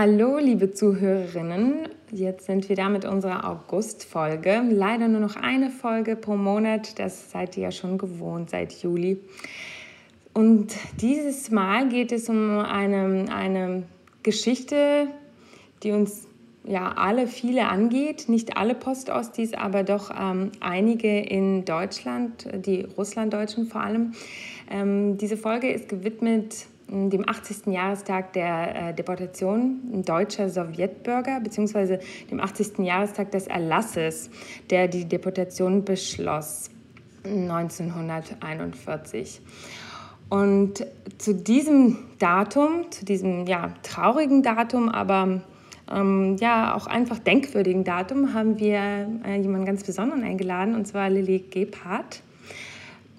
Hallo, liebe Zuhörerinnen. Jetzt sind wir da mit unserer August-Folge. Leider nur noch eine Folge pro Monat. Das seid ihr ja schon gewohnt seit Juli. Und dieses Mal geht es um eine, eine Geschichte, die uns ja alle viele angeht. Nicht alle Postostis, aber doch ähm, einige in Deutschland, die Russlanddeutschen vor allem. Ähm, diese Folge ist gewidmet dem 80. Jahrestag der äh, Deportation deutscher Sowjetbürger beziehungsweise dem 80. Jahrestag des Erlasses, der die Deportation beschloss 1941. Und zu diesem Datum, zu diesem ja, traurigen Datum, aber ähm, ja auch einfach denkwürdigen Datum, haben wir äh, jemanden ganz Besonderen eingeladen, und zwar Lilly Gebhardt.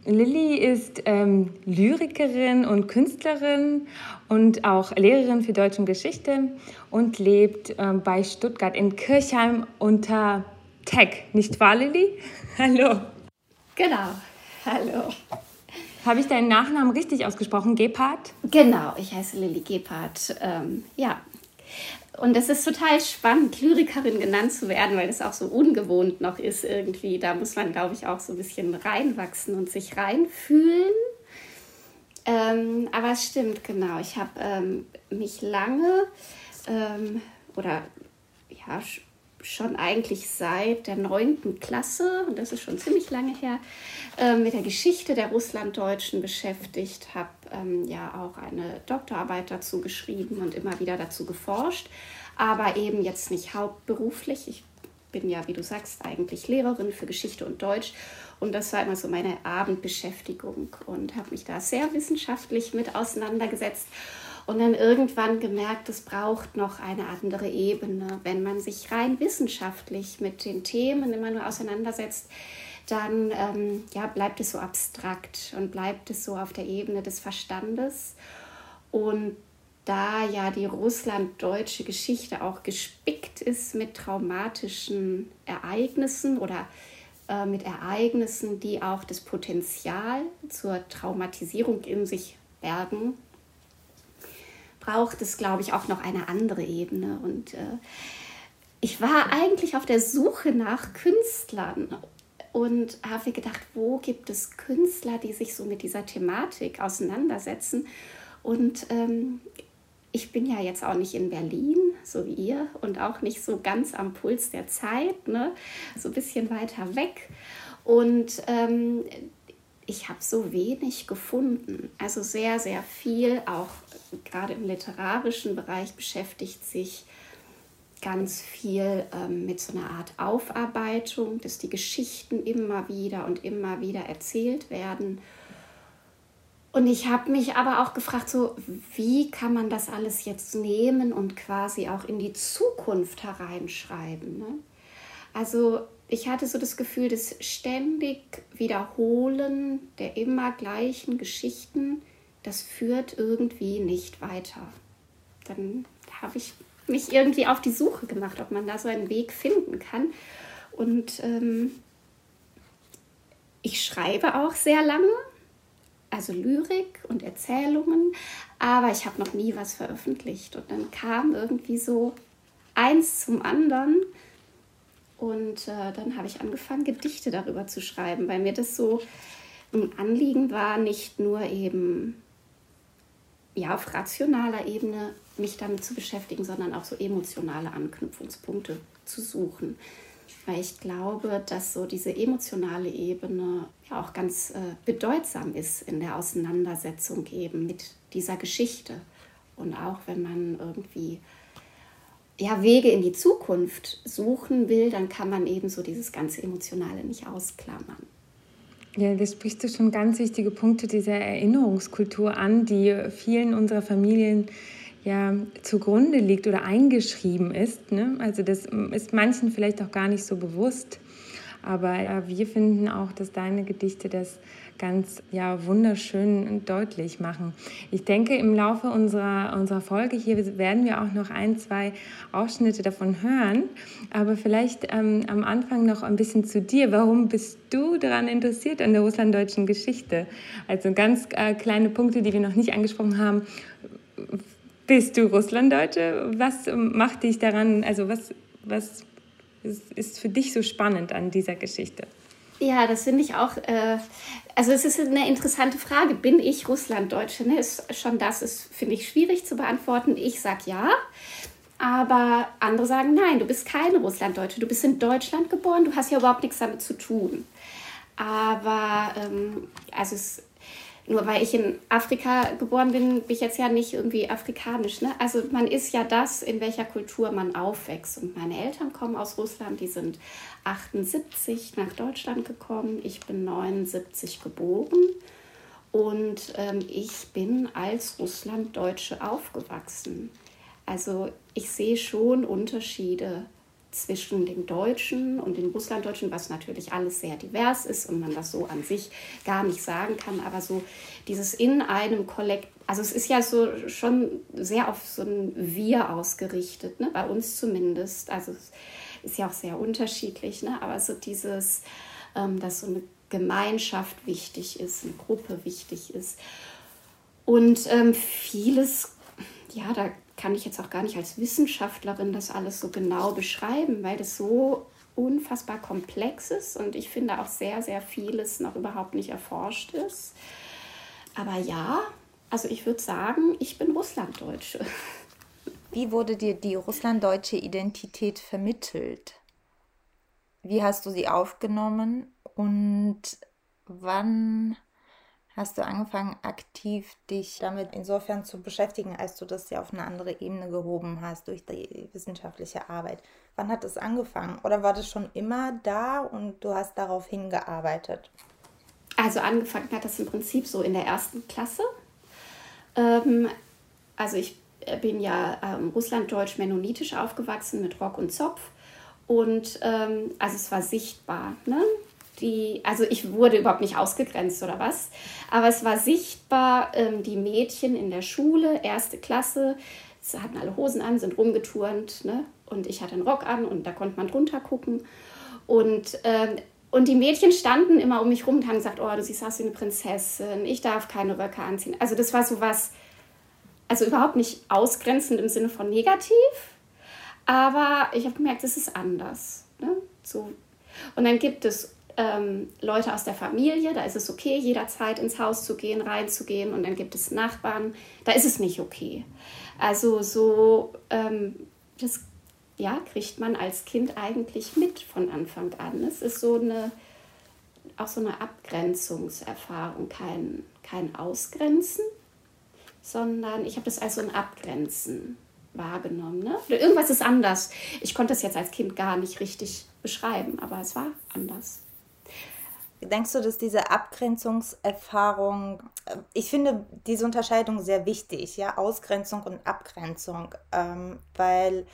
Lilly ist ähm, Lyrikerin und Künstlerin und auch Lehrerin für Deutsch und Geschichte und lebt ähm, bei Stuttgart in Kirchheim unter Tech. Nicht wahr, Lilly? Hallo. Genau. Hallo. Habe ich deinen Nachnamen richtig ausgesprochen? Gebhardt? Genau, ich heiße Lilly Gebhardt. Ähm, ja, und es ist total spannend, Lyrikerin genannt zu werden, weil es auch so ungewohnt noch ist irgendwie. Da muss man, glaube ich, auch so ein bisschen reinwachsen und sich reinfühlen. Ähm, aber es stimmt, genau. Ich habe ähm, mich lange ähm, oder ja, schon eigentlich seit der neunten Klasse, und das ist schon ziemlich lange her, äh, mit der Geschichte der Russlanddeutschen beschäftigt, habe ähm, ja auch eine Doktorarbeit dazu geschrieben und immer wieder dazu geforscht, aber eben jetzt nicht hauptberuflich. Ich bin ja, wie du sagst, eigentlich Lehrerin für Geschichte und Deutsch und das war immer so meine Abendbeschäftigung und habe mich da sehr wissenschaftlich mit auseinandergesetzt und dann irgendwann gemerkt, es braucht noch eine andere Ebene. Wenn man sich rein wissenschaftlich mit den Themen immer nur auseinandersetzt, dann ähm, ja, bleibt es so abstrakt und bleibt es so auf der Ebene des Verstandes. Und da ja die russlanddeutsche Geschichte auch gespickt ist mit traumatischen Ereignissen oder äh, mit Ereignissen, die auch das Potenzial zur Traumatisierung in sich bergen, braucht es, glaube ich, auch noch eine andere Ebene. Und äh, ich war eigentlich auf der Suche nach Künstlern und habe gedacht, wo gibt es Künstler, die sich so mit dieser Thematik auseinandersetzen. Und ähm, ich bin ja jetzt auch nicht in Berlin, so wie ihr, und auch nicht so ganz am Puls der Zeit, ne? so ein bisschen weiter weg. Und ähm, ich habe so wenig gefunden. Also sehr, sehr viel, auch gerade im literarischen Bereich beschäftigt sich ganz viel ähm, mit so einer Art Aufarbeitung, dass die Geschichten immer wieder und immer wieder erzählt werden. Und ich habe mich aber auch gefragt, so wie kann man das alles jetzt nehmen und quasi auch in die Zukunft hereinschreiben. Ne? Also ich hatte so das Gefühl, das ständig Wiederholen der immer gleichen Geschichten, das führt irgendwie nicht weiter. Dann habe ich mich irgendwie auf die Suche gemacht, ob man da so einen Weg finden kann. Und ähm, ich schreibe auch sehr lange, also Lyrik und Erzählungen, aber ich habe noch nie was veröffentlicht. Und dann kam irgendwie so eins zum anderen und äh, dann habe ich angefangen, Gedichte darüber zu schreiben, weil mir das so ein Anliegen war, nicht nur eben ja, auf rationaler Ebene mich damit zu beschäftigen, sondern auch so emotionale Anknüpfungspunkte zu suchen. Weil ich glaube, dass so diese emotionale Ebene ja auch ganz äh, bedeutsam ist in der Auseinandersetzung eben mit dieser Geschichte. Und auch wenn man irgendwie ja, Wege in die Zukunft suchen will, dann kann man eben so dieses ganze Emotionale nicht ausklammern. Ja, das sprichst du schon ganz wichtige Punkte dieser Erinnerungskultur an, die vielen unserer Familien ja zugrunde liegt oder eingeschrieben ist. Ne? Also das ist manchen vielleicht auch gar nicht so bewusst. Aber ja, wir finden auch, dass deine Gedichte das ganz ja, wunderschön deutlich machen. Ich denke, im Laufe unserer, unserer Folge hier werden wir auch noch ein, zwei Ausschnitte davon hören. Aber vielleicht ähm, am Anfang noch ein bisschen zu dir. Warum bist du daran interessiert an der russlanddeutschen Geschichte? Also ganz äh, kleine Punkte, die wir noch nicht angesprochen haben. Bist du Russlanddeutsche? Was macht dich daran, also was, was ist für dich so spannend an dieser Geschichte? Ja, das finde ich auch. Äh, also es ist eine interessante Frage. Bin ich Russlanddeutsche? Ne? Ist schon das ist finde ich schwierig zu beantworten. Ich sage ja, aber andere sagen nein. Du bist keine Russlanddeutsche. Du bist in Deutschland geboren. Du hast ja überhaupt nichts damit zu tun. Aber ähm, also es nur weil ich in Afrika geboren bin, bin ich jetzt ja nicht irgendwie afrikanisch. Ne? Also man ist ja das, in welcher Kultur man aufwächst. Und meine Eltern kommen aus Russland, die sind 78 nach Deutschland gekommen. Ich bin 79 geboren. Und ähm, ich bin als Russlanddeutsche aufgewachsen. Also ich sehe schon Unterschiede zwischen dem Deutschen und dem Russlanddeutschen, was natürlich alles sehr divers ist und man das so an sich gar nicht sagen kann, aber so dieses in einem Kollekt, also es ist ja so schon sehr auf so ein Wir ausgerichtet, ne? bei uns zumindest, also es ist ja auch sehr unterschiedlich, ne? aber so dieses, ähm, dass so eine Gemeinschaft wichtig ist, eine Gruppe wichtig ist und ähm, vieles, ja, da kann ich jetzt auch gar nicht als Wissenschaftlerin das alles so genau beschreiben, weil das so unfassbar komplex ist und ich finde auch sehr, sehr vieles noch überhaupt nicht erforscht ist. Aber ja, also ich würde sagen, ich bin Russlanddeutsche. Wie wurde dir die russlanddeutsche Identität vermittelt? Wie hast du sie aufgenommen und wann hast du angefangen, aktiv dich damit insofern zu beschäftigen, als du das ja auf eine andere Ebene gehoben hast durch die wissenschaftliche Arbeit? Wann hat es angefangen? Oder war das schon immer da und du hast darauf hingearbeitet? Also angefangen hat das im Prinzip so in der ersten Klasse. Ähm, also ich bin ja ähm, russlanddeutsch-mennonitisch aufgewachsen mit Rock und Zopf. Und ähm, also es war sichtbar. Ne? Die, also ich wurde überhaupt nicht ausgegrenzt oder was, aber es war sichtbar, ähm, die Mädchen in der Schule, erste Klasse, sie hatten alle Hosen an, sind rumgeturnt, ne? Und ich hatte einen Rock an und da konnte man drunter gucken. Und, ähm, und die Mädchen standen immer um mich rum und haben gesagt, oh, du siehst aus wie eine Prinzessin, ich darf keine Röcke anziehen. Also das war so was, also überhaupt nicht ausgrenzend im Sinne von negativ, aber ich habe gemerkt, es ist anders. Ne? So. Und dann gibt es ähm, Leute aus der Familie, da ist es okay, jederzeit ins Haus zu gehen, reinzugehen und dann gibt es Nachbarn, da ist es nicht okay. Also so, ähm, das ja, kriegt man als Kind eigentlich mit von Anfang an. Es ist so eine, auch so eine Abgrenzungserfahrung, kein, kein Ausgrenzen, sondern ich habe das als so ein Abgrenzen wahrgenommen. Ne? Irgendwas ist anders. Ich konnte es jetzt als Kind gar nicht richtig beschreiben, aber es war anders. Denkst du, dass diese Abgrenzungserfahrung, äh, ich finde diese Unterscheidung sehr wichtig, ja, Ausgrenzung und Abgrenzung, ähm, weil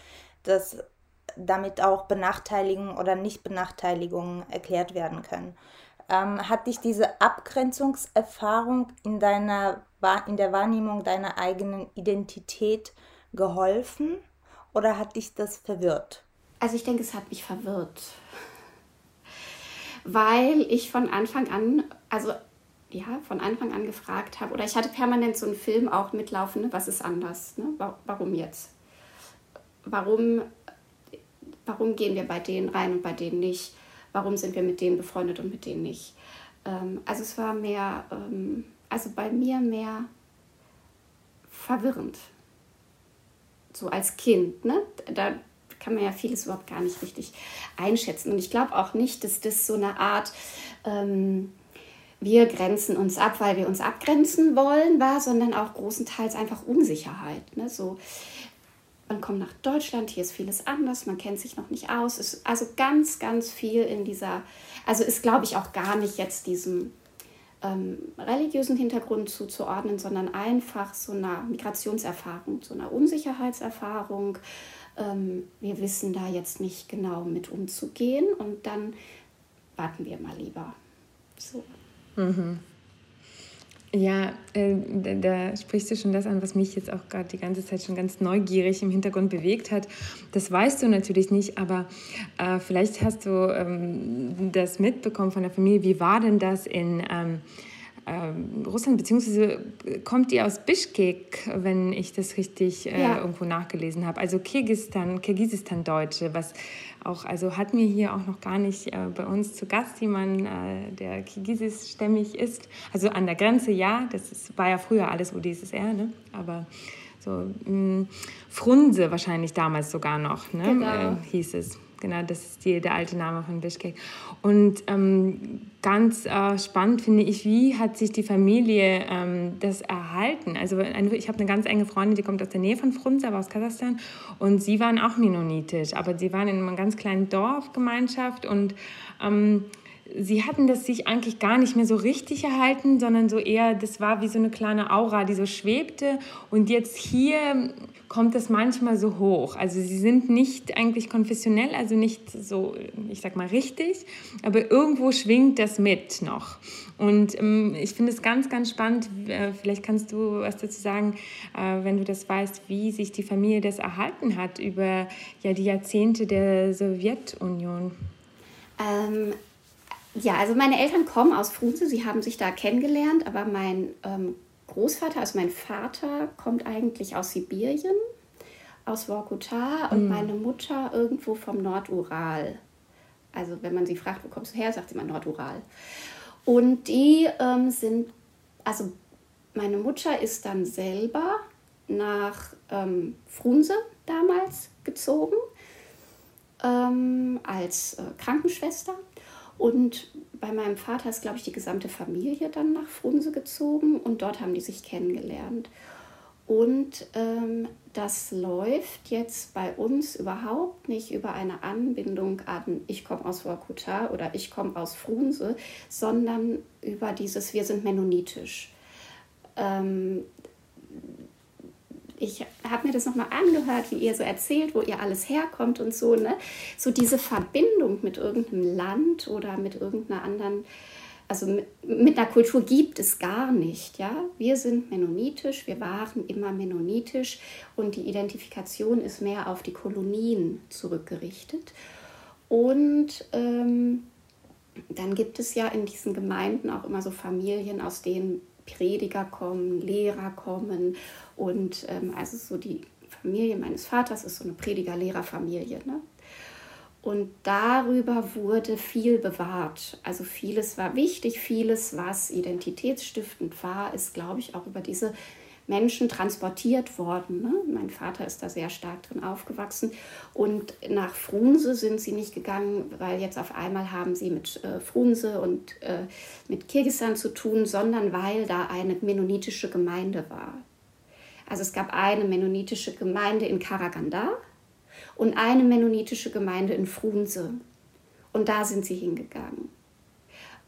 das damit auch Benachteiligungen oder Nichtbenachteiligungen erklärt werden können. Ähm, hat dich diese Abgrenzungserfahrung in, deiner, in der Wahrnehmung deiner eigenen Identität geholfen oder hat dich das verwirrt? Also ich denke, es hat mich verwirrt weil ich von Anfang an, also ja, von Anfang an gefragt habe, oder ich hatte permanent so einen Film auch mitlaufen, ne? was ist anders, ne? warum jetzt? Warum, warum gehen wir bei denen rein und bei denen nicht? Warum sind wir mit denen befreundet und mit denen nicht? Ähm, also es war mehr, ähm, also bei mir mehr verwirrend. So als Kind, ne? Da, kann man ja vieles überhaupt gar nicht richtig einschätzen. Und ich glaube auch nicht, dass das so eine Art, ähm, wir grenzen uns ab, weil wir uns abgrenzen wollen, war, sondern auch großenteils einfach Unsicherheit. Ne? So, man kommt nach Deutschland, hier ist vieles anders, man kennt sich noch nicht aus. Ist also ganz, ganz viel in dieser, also ist, glaube ich, auch gar nicht jetzt diesem ähm, religiösen Hintergrund zuzuordnen, sondern einfach so einer Migrationserfahrung, so einer Unsicherheitserfahrung. Ähm, wir wissen da jetzt nicht genau mit umzugehen und dann warten wir mal lieber. So. Mhm. Ja, äh, da, da, sprichst du schon das an, was mich jetzt auch gerade die ganze Zeit schon ganz neugierig im Hintergrund bewegt hat. Das weißt du natürlich nicht, aber äh, vielleicht hast du ähm, das mitbekommen von der Familie. Wie war denn das in ähm, ähm, Russland, beziehungsweise kommt die aus Bischkek, wenn ich das richtig äh, ja. irgendwo nachgelesen habe. Also Kirgisistan, Kirgisistan-Deutsche, was auch, also hatten wir hier auch noch gar nicht äh, bei uns zu Gast jemand, äh, der kirgisisch-stämmig ist. Also an der Grenze ja, das ist, war ja früher alles UdSSR, ne? aber so mh, mm, Frunse wahrscheinlich damals sogar noch, ne? Genau. Äh, hieß es. Genau, das ist die, der alte Name von Bischkek. Und ähm, ganz äh, spannend finde ich, wie hat sich die Familie ähm, das erhalten? Also ich habe eine ganz enge Freundin, die kommt aus der Nähe von Frunze, aber aus Kasachstan. Und sie waren auch mennonitisch, aber sie waren in einer ganz kleinen Dorfgemeinschaft und ähm, sie hatten das sich eigentlich gar nicht mehr so richtig erhalten, sondern so eher, das war wie so eine kleine Aura, die so schwebte. Und jetzt hier kommt das manchmal so hoch. Also sie sind nicht eigentlich konfessionell, also nicht so, ich sag mal richtig, aber irgendwo schwingt das mit noch. Und ähm, ich finde es ganz, ganz spannend. Äh, vielleicht kannst du was dazu sagen, äh, wenn du das weißt, wie sich die Familie das erhalten hat über ja, die Jahrzehnte der Sowjetunion. Ähm, ja, also meine Eltern kommen aus Frunze, sie haben sich da kennengelernt, aber mein ähm, Großvater, also mein Vater, kommt eigentlich aus Sibirien, aus Vorkuta und mhm. meine Mutter irgendwo vom Nordural. Also wenn man sie fragt, wo kommst du her, sagt sie mal Nordural. Und die ähm, sind, also meine Mutter ist dann selber nach ähm, Frunse damals gezogen ähm, als äh, Krankenschwester und bei meinem Vater ist, glaube ich, die gesamte Familie dann nach Frunse gezogen und dort haben die sich kennengelernt. Und ähm, das läuft jetzt bei uns überhaupt nicht über eine Anbindung an ich komme aus Vorkuta oder ich komme aus Frunse, sondern über dieses wir sind mennonitisch. Ähm, ich habe mir das nochmal angehört, wie ihr so erzählt, wo ihr alles herkommt und so, ne? So diese Verbindung mit irgendeinem Land oder mit irgendeiner anderen, also mit, mit einer Kultur gibt es gar nicht, ja? Wir sind mennonitisch, wir waren immer mennonitisch und die Identifikation ist mehr auf die Kolonien zurückgerichtet. Und ähm, dann gibt es ja in diesen Gemeinden auch immer so Familien, aus denen Prediger kommen, Lehrer kommen und ähm, also so die Familie meines Vaters ist so eine Prediger-Lehrer-Familie. Ne? Und darüber wurde viel bewahrt. Also vieles war wichtig, vieles, was identitätsstiftend war, ist, glaube ich, auch über diese Menschen transportiert worden. Ne? Mein Vater ist da sehr stark drin aufgewachsen. Und nach Frunse sind sie nicht gegangen, weil jetzt auf einmal haben sie mit äh, Frunse und äh, mit Kirgisistan zu tun, sondern weil da eine mennonitische Gemeinde war. Also es gab eine mennonitische Gemeinde in Karaganda und eine mennonitische Gemeinde in Frunse. Und da sind sie hingegangen,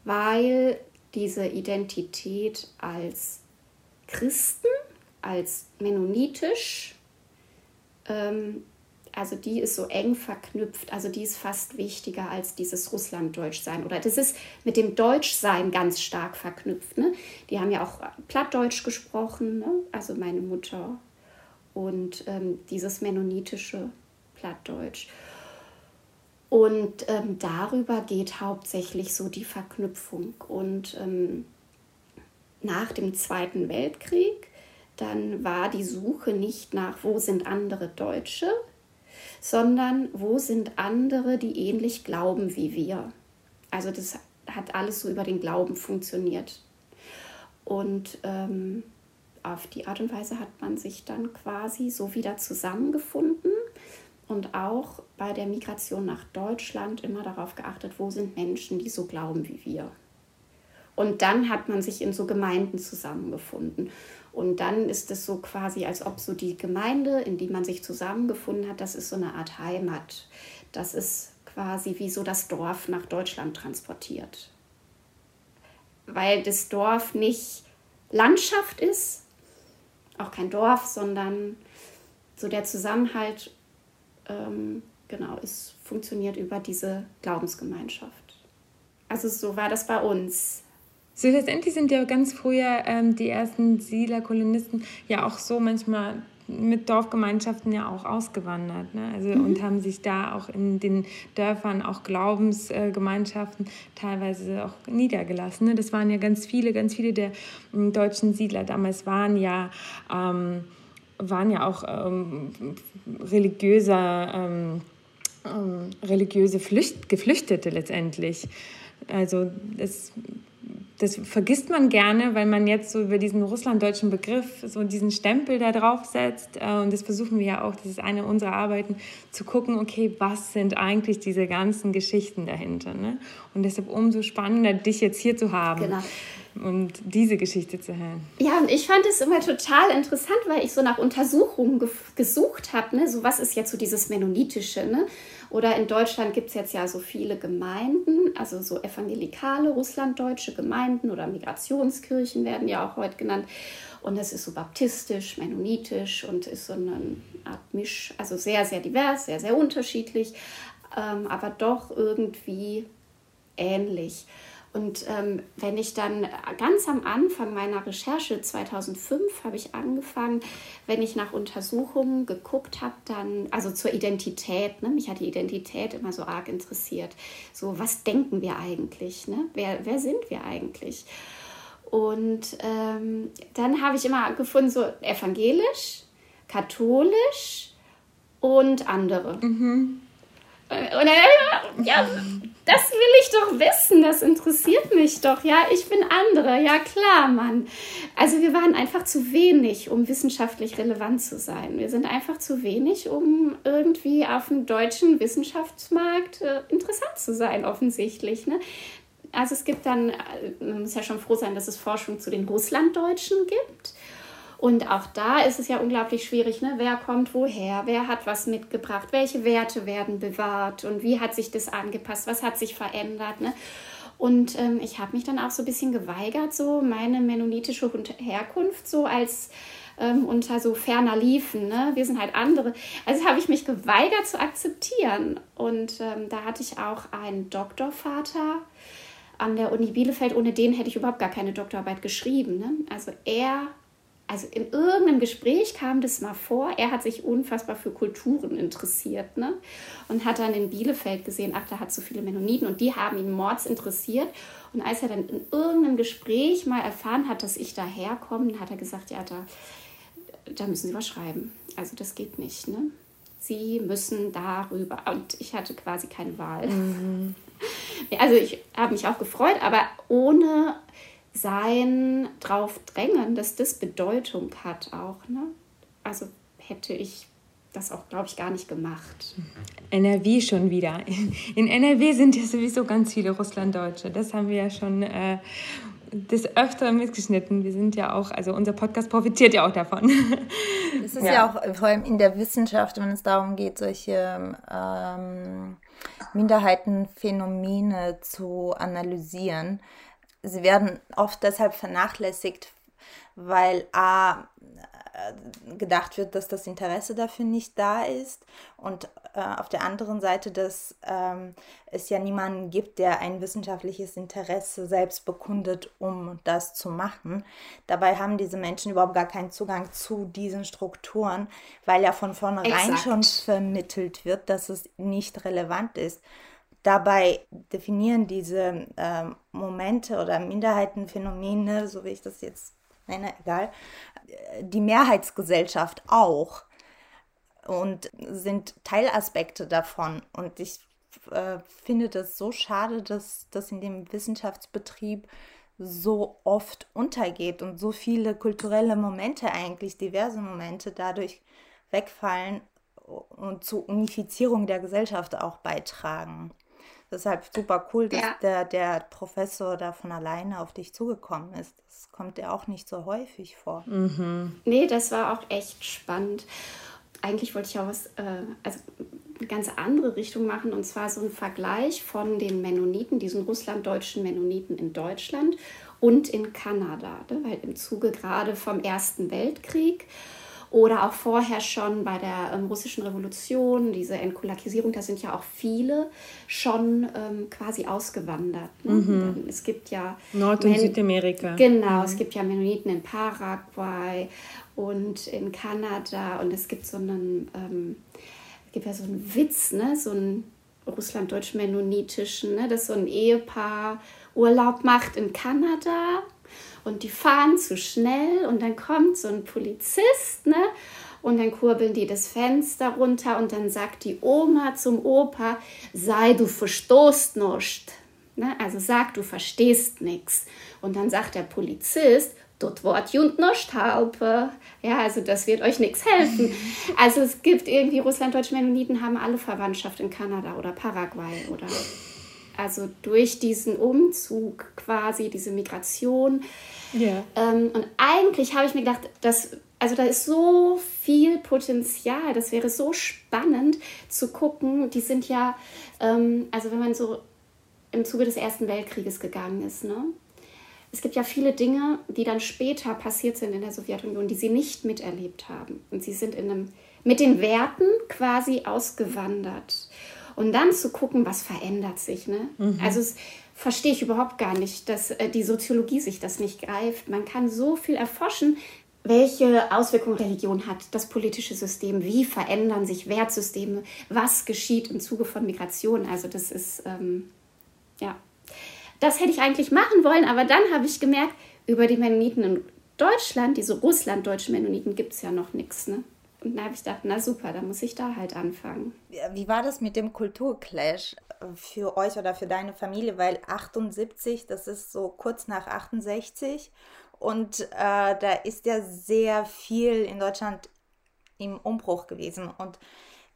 weil diese Identität als Christen als mennonitisch. Ähm, also die ist so eng verknüpft, also die ist fast wichtiger als dieses Russlanddeutschsein. Oder das ist mit dem Deutschsein ganz stark verknüpft. Ne? Die haben ja auch Plattdeutsch gesprochen, ne? also meine Mutter. Und ähm, dieses mennonitische Plattdeutsch. Und ähm, darüber geht hauptsächlich so die Verknüpfung. Und ähm, nach dem Zweiten Weltkrieg dann war die Suche nicht nach, wo sind andere Deutsche, sondern wo sind andere, die ähnlich glauben wie wir. Also das hat alles so über den Glauben funktioniert. Und ähm, auf die Art und Weise hat man sich dann quasi so wieder zusammengefunden und auch bei der Migration nach Deutschland immer darauf geachtet, wo sind Menschen, die so glauben wie wir. Und dann hat man sich in so Gemeinden zusammengefunden. Und dann ist es so quasi, als ob so die Gemeinde, in die man sich zusammengefunden hat, das ist so eine Art Heimat. Das ist quasi wie so das Dorf nach Deutschland transportiert. Weil das Dorf nicht Landschaft ist, auch kein Dorf, sondern so der Zusammenhalt, ähm, genau, ist, funktioniert über diese Glaubensgemeinschaft. Also so war das bei uns. So letztendlich sind ja ganz früher ähm, die ersten Siedler-Kolonisten ja auch so manchmal mit Dorfgemeinschaften ja auch ausgewandert. Ne? Also, mhm. Und haben sich da auch in den Dörfern auch Glaubensgemeinschaften teilweise auch niedergelassen. Ne? Das waren ja ganz viele, ganz viele der ähm, deutschen Siedler damals waren ja, ähm, waren ja auch ähm, religiöser, ähm, ähm, religiöse Flücht, Geflüchtete letztendlich. Also das das vergisst man gerne, weil man jetzt so über diesen russlanddeutschen Begriff so diesen Stempel da drauf setzt. Äh, und das versuchen wir ja auch, das ist eine unserer Arbeiten, zu gucken, okay, was sind eigentlich diese ganzen Geschichten dahinter. Ne? Und deshalb umso spannender, dich jetzt hier zu haben. Genau und diese Geschichte zu hören. Ja, und ich fand es immer total interessant, weil ich so nach Untersuchungen ge gesucht habe, ne? so was ist jetzt so dieses Mennonitische, ne? Oder in Deutschland gibt es jetzt ja so viele Gemeinden, also so evangelikale russlanddeutsche Gemeinden oder Migrationskirchen werden ja auch heute genannt. Und es ist so baptistisch, mennonitisch und ist so eine Art Misch, also sehr, sehr divers, sehr, sehr unterschiedlich, ähm, aber doch irgendwie ähnlich. Und ähm, wenn ich dann ganz am Anfang meiner Recherche 2005 habe ich angefangen, wenn ich nach Untersuchungen geguckt habe, dann also zur Identität. Ne? Mich hat die Identität immer so arg interessiert. So was denken wir eigentlich? Ne? Wer wer sind wir eigentlich? Und ähm, dann habe ich immer gefunden so evangelisch, katholisch und andere. Mhm. Und dann, ja, das will ich doch wissen, das interessiert mich doch. Ja, ich bin andere, ja klar, Mann. Also wir waren einfach zu wenig, um wissenschaftlich relevant zu sein. Wir sind einfach zu wenig, um irgendwie auf dem deutschen Wissenschaftsmarkt äh, interessant zu sein, offensichtlich. Ne? Also es gibt dann, äh, man muss ja schon froh sein, dass es Forschung zu den Russlanddeutschen gibt. Und auch da ist es ja unglaublich schwierig, ne? wer kommt woher, wer hat was mitgebracht, welche Werte werden bewahrt und wie hat sich das angepasst, was hat sich verändert. Ne? Und ähm, ich habe mich dann auch so ein bisschen geweigert, so meine mennonitische Herkunft so als ähm, unter so ferner liefen. Ne? Wir sind halt andere. Also habe ich mich geweigert zu akzeptieren. Und ähm, da hatte ich auch einen Doktorvater an der Uni Bielefeld. Ohne den hätte ich überhaupt gar keine Doktorarbeit geschrieben. Ne? Also er also in irgendeinem Gespräch kam das mal vor, er hat sich unfassbar für Kulturen interessiert ne? und hat dann in Bielefeld gesehen, ach, da hat so viele Mennoniten und die haben ihn mords interessiert. Und als er dann in irgendeinem Gespräch mal erfahren hat, dass ich daherkomme, hat er gesagt, ja, da, da müssen Sie was schreiben. Also das geht nicht. Ne? Sie müssen darüber. Und ich hatte quasi keine Wahl. Mhm. Also ich habe mich auch gefreut, aber ohne sein drauf drängen, dass das Bedeutung hat auch. Ne? Also hätte ich das auch, glaube ich, gar nicht gemacht. NRW schon wieder. In NRW sind ja sowieso ganz viele Russlanddeutsche. Das haben wir ja schon äh, des Öfteren mitgeschnitten. Wir sind ja auch, also unser Podcast profitiert ja auch davon. Es ist ja. ja. auch vor allem in der Wissenschaft, wenn es darum geht, solche ähm, Minderheitenphänomene zu analysieren, sie werden oft deshalb vernachlässigt, weil A äh, gedacht wird, dass das Interesse dafür nicht da ist und äh, auf der anderen Seite, dass ähm, es ja niemanden gibt, der ein wissenschaftliches Interesse selbst bekundet, um das zu machen. Dabei haben diese Menschen überhaupt gar keinen Zugang zu diesen Strukturen, weil ja von vornherein Exakt. schon vermittelt wird, dass es nicht relevant ist. Dabei definieren diese äh, Momente oder Minderheitenphänomene, so wie ich das jetzt nenne, egal, die Mehrheitsgesellschaft auch und sind Teilaspekte davon. Und ich äh, finde das so schade, dass das in dem Wissenschaftsbetrieb so oft untergeht und so viele kulturelle Momente eigentlich, diverse Momente dadurch wegfallen und zur Unifizierung der Gesellschaft auch beitragen. Deshalb super cool, dass ja. der, der Professor da von alleine auf dich zugekommen ist. Das kommt ja auch nicht so häufig vor. Mhm. Nee, das war auch echt spannend. Eigentlich wollte ich auch was, äh, also eine ganz andere Richtung machen und zwar so ein Vergleich von den Mennoniten, diesen russlanddeutschen Mennoniten in Deutschland und in Kanada, ne? weil im Zuge gerade vom Ersten Weltkrieg oder auch vorher schon bei der ähm, russischen Revolution, diese Entkulakisierung, da sind ja auch viele schon ähm, quasi ausgewandert. Ne? Mhm. Es gibt ja Nord- und Men Südamerika. Genau, mhm. es gibt ja Mennoniten in Paraguay und in Kanada und es gibt so einen, ähm, es gibt ja so einen Witz, ne? so einen russlanddeutsch-mennonitischen, ne? dass so ein Ehepaar Urlaub macht in Kanada und die fahren zu schnell und dann kommt so ein Polizist, ne? Und dann kurbeln die das Fenster runter und dann sagt die Oma zum Opa, sei du verstoßt nicht. Ne? Also sag, du verstehst nichts. Und dann sagt der Polizist, dort Wort jund nicht halpe. Ja, also das wird euch nichts helfen. Also es gibt irgendwie, russlanddeutsche Mennoniten haben alle Verwandtschaft in Kanada oder Paraguay oder also durch diesen Umzug quasi, diese Migration. Yeah. Ähm, und eigentlich habe ich mir gedacht, dass, also da ist so viel Potenzial, das wäre so spannend zu gucken. Die sind ja, ähm, also wenn man so im Zuge des Ersten Weltkrieges gegangen ist, ne? Es gibt ja viele Dinge, die dann später passiert sind in der Sowjetunion, die sie nicht miterlebt haben. Und sie sind in einem, mit den Werten quasi ausgewandert. Und dann zu gucken, was verändert sich. Ne? Mhm. Also es verstehe ich überhaupt gar nicht, dass äh, die Soziologie sich das nicht greift. Man kann so viel erforschen, welche Auswirkungen Religion hat, das politische System, wie verändern sich Wertsysteme, was geschieht im Zuge von Migration. Also das ist, ähm, ja, das hätte ich eigentlich machen wollen, aber dann habe ich gemerkt, über die Mennoniten in Deutschland, diese russlanddeutschen Mennoniten, gibt es ja noch nichts. Ne? Und dann habe ich gedacht, na super, dann muss ich da halt anfangen. Wie war das mit dem Kulturclash für euch oder für deine Familie? Weil 78, das ist so kurz nach 68 und äh, da ist ja sehr viel in Deutschland im Umbruch gewesen und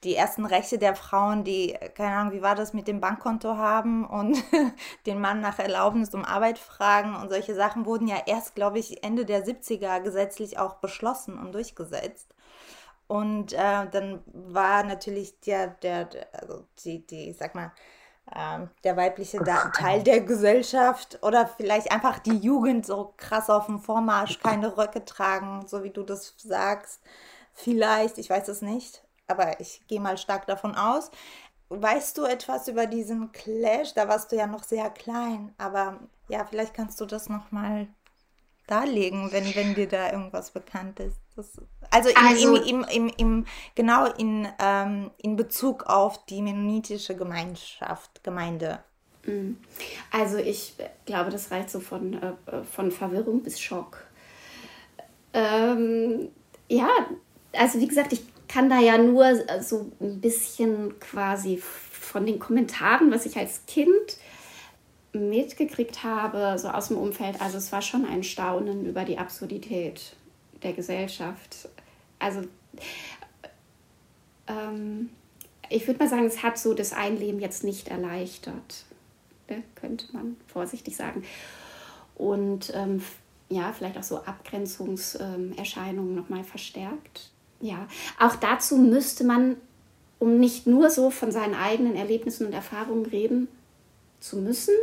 die ersten Rechte der Frauen, die, keine Ahnung, wie war das mit dem Bankkonto haben und den Mann nach Erlaubnis um Arbeit fragen und solche Sachen wurden ja erst, glaube ich, Ende der 70er gesetzlich auch beschlossen und durchgesetzt. Und äh, dann war natürlich der, der, also die, die, sag mal, äh, der weibliche Teil der Gesellschaft oder vielleicht einfach die Jugend so krass auf dem Vormarsch, keine Röcke tragen, so wie du das sagst. Vielleicht, ich weiß es nicht, aber ich gehe mal stark davon aus. Weißt du etwas über diesen Clash? Da warst du ja noch sehr klein, aber ja, vielleicht kannst du das nochmal darlegen, wenn, wenn dir da irgendwas bekannt ist. Das, also, in, also im, im, genau in, ähm, in Bezug auf die mennonitische Gemeinschaft, Gemeinde. Mhm. Also ich glaube, das reicht so von, äh, von Verwirrung bis Schock. Ähm, ja, also wie gesagt, ich kann da ja nur so ein bisschen quasi von den Kommentaren, was ich als Kind mitgekriegt habe, so aus dem Umfeld, also es war schon ein Staunen über die Absurdität der Gesellschaft. Also ähm, ich würde mal sagen, es hat so das Einleben jetzt nicht erleichtert, ne? könnte man vorsichtig sagen. Und ähm, ja, vielleicht auch so Abgrenzungserscheinungen nochmal verstärkt. Ja, auch dazu müsste man, um nicht nur so von seinen eigenen Erlebnissen und Erfahrungen reden zu müssen,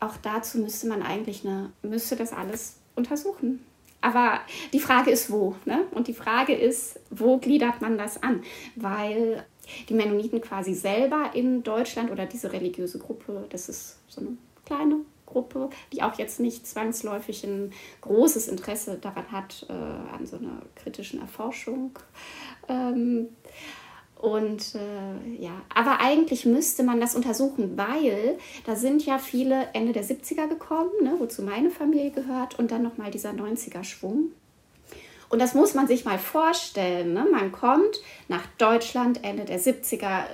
auch dazu müsste man eigentlich eine, müsste das alles untersuchen. Aber die Frage ist, wo? Ne? Und die Frage ist, wo gliedert man das an? Weil die Mennoniten quasi selber in Deutschland oder diese religiöse Gruppe, das ist so eine kleine Gruppe, die auch jetzt nicht zwangsläufig ein großes Interesse daran hat, äh, an so einer kritischen Erforschung. Ähm, und äh, ja, aber eigentlich müsste man das untersuchen, weil da sind ja viele Ende der 70er gekommen, ne, wozu meine Familie gehört, und dann nochmal dieser 90er-Schwung. Und das muss man sich mal vorstellen. Ne? Man kommt nach Deutschland Ende der 70er,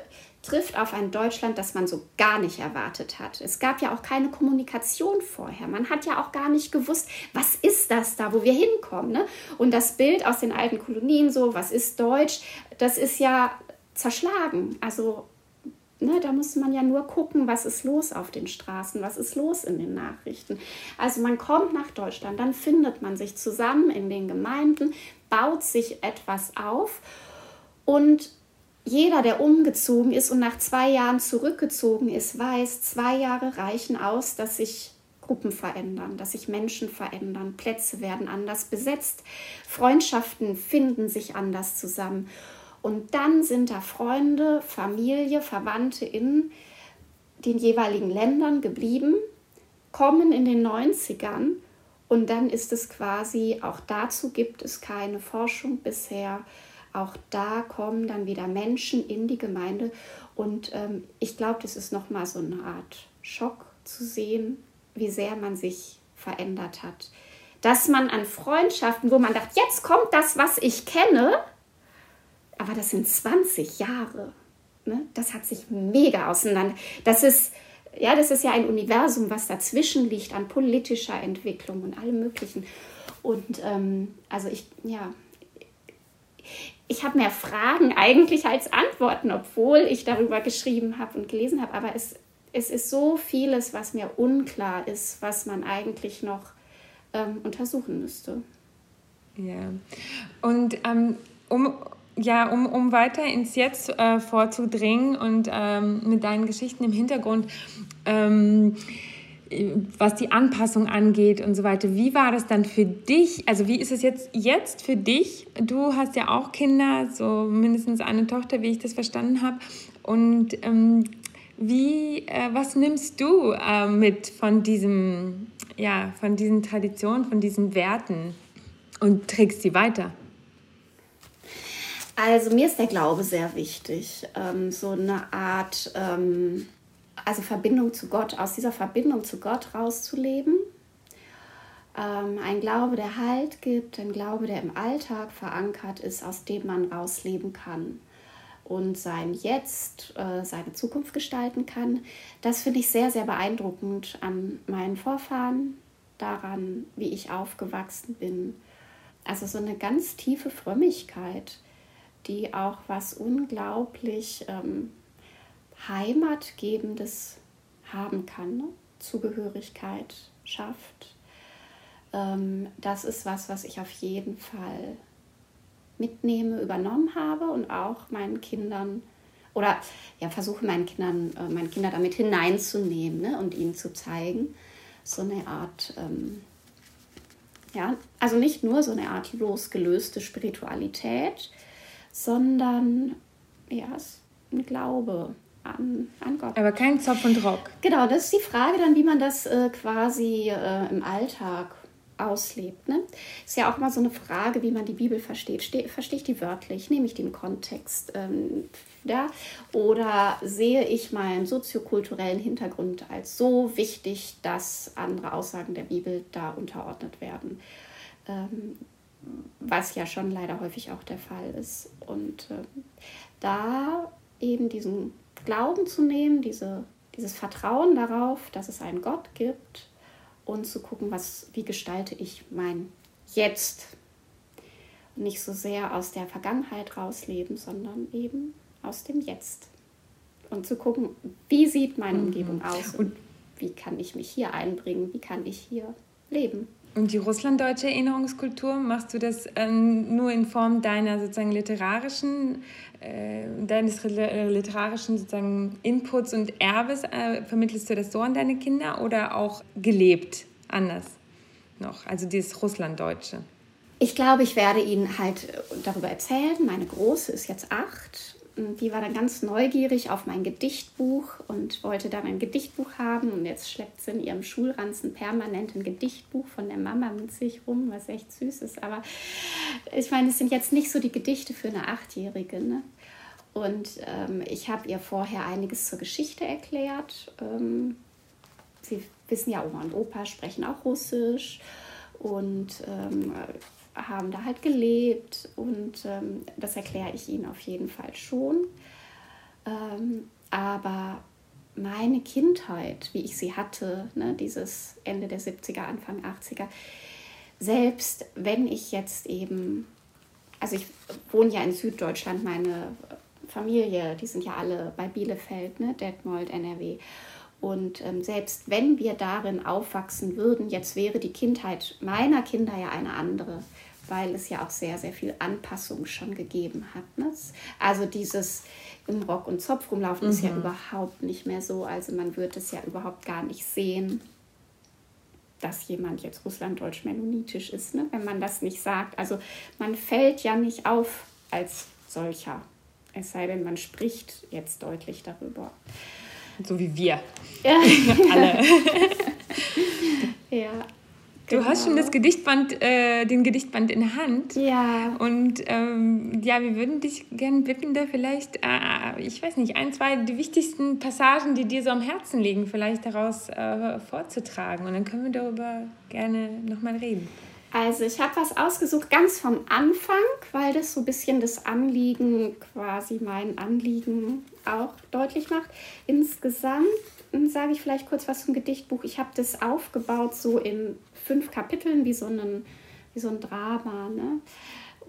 trifft auf ein Deutschland, das man so gar nicht erwartet hat. Es gab ja auch keine Kommunikation vorher. Man hat ja auch gar nicht gewusst, was ist das da, wo wir hinkommen. Ne? Und das Bild aus den alten Kolonien, so, was ist Deutsch, das ist ja zerschlagen. Also ne, da muss man ja nur gucken, was ist los auf den Straßen, was ist los in den Nachrichten. Also man kommt nach Deutschland, dann findet man sich zusammen in den Gemeinden, baut sich etwas auf und jeder, der umgezogen ist und nach zwei Jahren zurückgezogen ist, weiß, zwei Jahre reichen aus, dass sich Gruppen verändern, dass sich Menschen verändern, Plätze werden anders besetzt, Freundschaften finden sich anders zusammen. Und dann sind da Freunde, Familie, Verwandte in den jeweiligen Ländern geblieben, kommen in den 90ern und dann ist es quasi, auch dazu gibt es keine Forschung bisher, auch da kommen dann wieder Menschen in die Gemeinde und ähm, ich glaube, das ist nochmal so eine Art Schock zu sehen, wie sehr man sich verändert hat. Dass man an Freundschaften, wo man dachte, jetzt kommt das, was ich kenne, aber das sind 20 Jahre. Ne? Das hat sich mega auseinander. Das ist, ja, das ist ja ein Universum, was dazwischen liegt an politischer Entwicklung und allem Möglichen. Und ähm, also ich, ja, ich habe mehr Fragen eigentlich als Antworten, obwohl ich darüber geschrieben habe und gelesen habe. Aber es, es ist so vieles, was mir unklar ist, was man eigentlich noch ähm, untersuchen müsste. Ja, und ähm, um, ja, um, um weiter ins Jetzt äh, vorzudringen und ähm, mit deinen Geschichten im Hintergrund, ähm, was die Anpassung angeht und so weiter. Wie war das dann für dich? Also wie ist es jetzt, jetzt für dich? Du hast ja auch Kinder, so mindestens eine Tochter, wie ich das verstanden habe. Und ähm, wie, äh, was nimmst du äh, mit von diesem, ja, von diesen Traditionen, von diesen Werten und trägst sie weiter? Also mir ist der Glaube sehr wichtig. Ähm, so eine Art, ähm, also Verbindung zu Gott, aus dieser Verbindung zu Gott rauszuleben. Ähm, ein Glaube, der Halt gibt, ein Glaube, der im Alltag verankert ist, aus dem man rausleben kann und sein Jetzt, äh, seine Zukunft gestalten kann. Das finde ich sehr, sehr beeindruckend an meinen Vorfahren, daran, wie ich aufgewachsen bin. Also so eine ganz tiefe Frömmigkeit die auch was unglaublich ähm, Heimatgebendes haben kann, ne? Zugehörigkeit schafft. Ähm, das ist was, was ich auf jeden Fall mitnehme, übernommen habe und auch meinen Kindern oder ja, versuche meinen Kindern, äh, meine Kinder damit hineinzunehmen ne? und ihnen zu zeigen. So eine Art, ähm, ja, also nicht nur so eine Art losgelöste Spiritualität, sondern ja, ein Glaube an, an Gott. Aber kein Zopf und Rock. Genau, das ist die Frage dann, wie man das äh, quasi äh, im Alltag auslebt. Ne? Ist ja auch mal so eine Frage, wie man die Bibel versteht. Ste verstehe ich die wörtlich? Nehme ich den Kontext? Ähm, ja? Oder sehe ich meinen soziokulturellen Hintergrund als so wichtig, dass andere Aussagen der Bibel da unterordnet werden? Ähm, was ja schon leider häufig auch der Fall ist. Und äh, da eben diesen Glauben zu nehmen, diese, dieses Vertrauen darauf, dass es einen Gott gibt und zu gucken, was, wie gestalte ich mein Jetzt. Nicht so sehr aus der Vergangenheit rausleben, sondern eben aus dem Jetzt. Und zu gucken, wie sieht meine mhm. Umgebung aus und wie kann ich mich hier einbringen, wie kann ich hier leben. Und die russlanddeutsche Erinnerungskultur, machst du das ähm, nur in Form deiner sozusagen literarischen, äh, deines literarischen sozusagen Inputs und Erbes, äh, vermittelst du das so an deine Kinder oder auch gelebt anders noch, also dieses Russlanddeutsche? Ich glaube, ich werde ihnen halt darüber erzählen. Meine Große ist jetzt acht die war dann ganz neugierig auf mein Gedichtbuch und wollte dann ein Gedichtbuch haben. Und jetzt schleppt sie in ihrem Schulranzen permanent ein Gedichtbuch von der Mama mit sich rum, was echt süß ist. Aber ich meine, es sind jetzt nicht so die Gedichte für eine Achtjährige. Ne? Und ähm, ich habe ihr vorher einiges zur Geschichte erklärt. Ähm, sie wissen ja, Oma und Opa sprechen auch Russisch. Und ähm, haben da halt gelebt und ähm, das erkläre ich Ihnen auf jeden Fall schon. Ähm, aber meine Kindheit, wie ich sie hatte, ne, dieses Ende der 70er, Anfang 80er, selbst wenn ich jetzt eben, also ich wohne ja in Süddeutschland, meine Familie, die sind ja alle bei Bielefeld, ne? Detmold, NRW. Und ähm, selbst wenn wir darin aufwachsen würden, jetzt wäre die Kindheit meiner Kinder ja eine andere, weil es ja auch sehr, sehr viel Anpassung schon gegeben hat. Ne? Also dieses im Rock und Zopf rumlaufen mhm. ist ja mhm. überhaupt nicht mehr so. Also man wird es ja überhaupt gar nicht sehen, dass jemand jetzt russlanddeutsch-mennonitisch ist, ne? wenn man das nicht sagt. Also man fällt ja nicht auf als solcher. Es sei denn, man spricht jetzt deutlich darüber. So wie wir. Ja. Alle. ja. Du genau. hast schon das Gedichtband, äh, den Gedichtband in der Hand. Ja. Und ähm, ja, wir würden dich gerne bitten, da vielleicht, äh, ich weiß nicht, ein, zwei die wichtigsten Passagen, die dir so am Herzen liegen, vielleicht daraus äh, vorzutragen. Und dann können wir darüber gerne nochmal reden. Also ich habe was ausgesucht ganz vom Anfang, weil das so ein bisschen das Anliegen, quasi mein Anliegen auch deutlich macht. Insgesamt hm, sage ich vielleicht kurz was zum Gedichtbuch. Ich habe das aufgebaut so in fünf Kapiteln, wie so, einen, wie so ein Drama. Ne?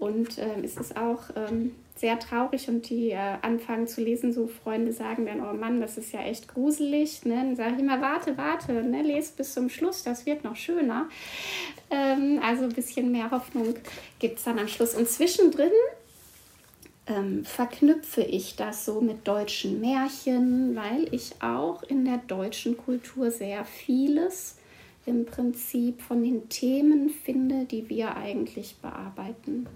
Und äh, es ist auch ähm, sehr traurig und die äh, anfangen zu lesen, so Freunde sagen dann, oh Mann, das ist ja echt gruselig. Ne? Dann sage ich immer, warte, warte, ne? lest bis zum Schluss, das wird noch schöner. Ähm, also ein bisschen mehr Hoffnung gibt es dann am Schluss. Und zwischendrin ähm, verknüpfe ich das so mit deutschen Märchen, weil ich auch in der deutschen Kultur sehr vieles im Prinzip von den Themen finde, die wir eigentlich bearbeiten.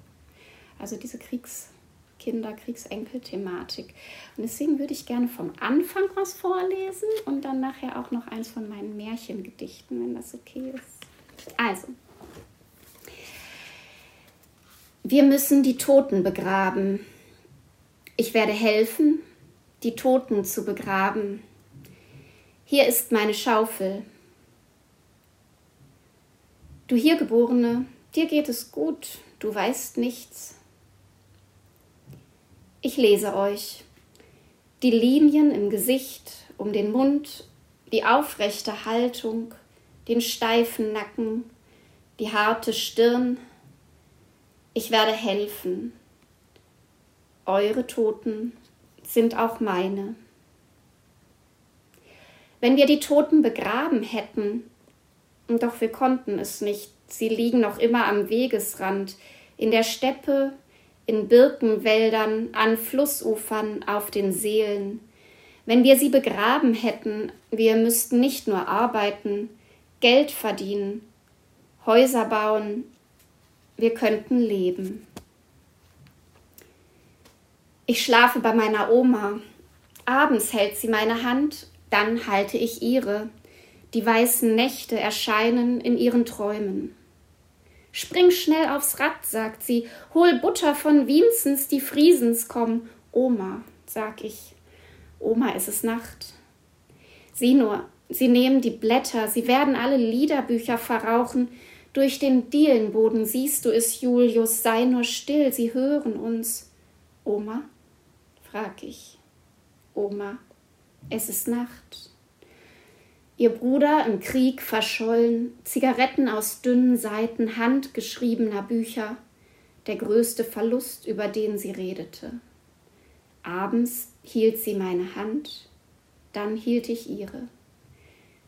Also diese Kriegskinder, Kriegsenkel-Thematik. Und deswegen würde ich gerne vom Anfang was vorlesen und dann nachher auch noch eins von meinen Märchengedichten, wenn das okay ist. Also, wir müssen die Toten begraben. Ich werde helfen, die Toten zu begraben. Hier ist meine Schaufel. Du Hiergeborene, dir geht es gut, du weißt nichts. Ich lese euch die Linien im Gesicht, um den Mund, die aufrechte Haltung, den steifen Nacken, die harte Stirn. Ich werde helfen. Eure Toten sind auch meine. Wenn wir die Toten begraben hätten, doch wir konnten es nicht. Sie liegen noch immer am Wegesrand, in der Steppe, in Birkenwäldern, an Flussufern, auf den Seelen. Wenn wir sie begraben hätten, wir müssten nicht nur arbeiten, Geld verdienen, Häuser bauen, wir könnten leben. Ich schlafe bei meiner Oma. Abends hält sie meine Hand, dann halte ich ihre. Die weißen Nächte erscheinen in ihren Träumen. Spring schnell aufs Rad, sagt sie, hol Butter von Wienzens, die Friesens kommen. Oma, sag ich. Oma, es ist Nacht. Sieh nur, sie nehmen die Blätter, sie werden alle Liederbücher verrauchen. Durch den Dielenboden siehst du es, Julius, sei nur still, sie hören uns. Oma, frag ich. Oma, es ist Nacht ihr Bruder im Krieg verschollen, Zigaretten aus dünnen Seiten handgeschriebener Bücher, der größte Verlust, über den sie redete. Abends hielt sie meine Hand, dann hielt ich ihre.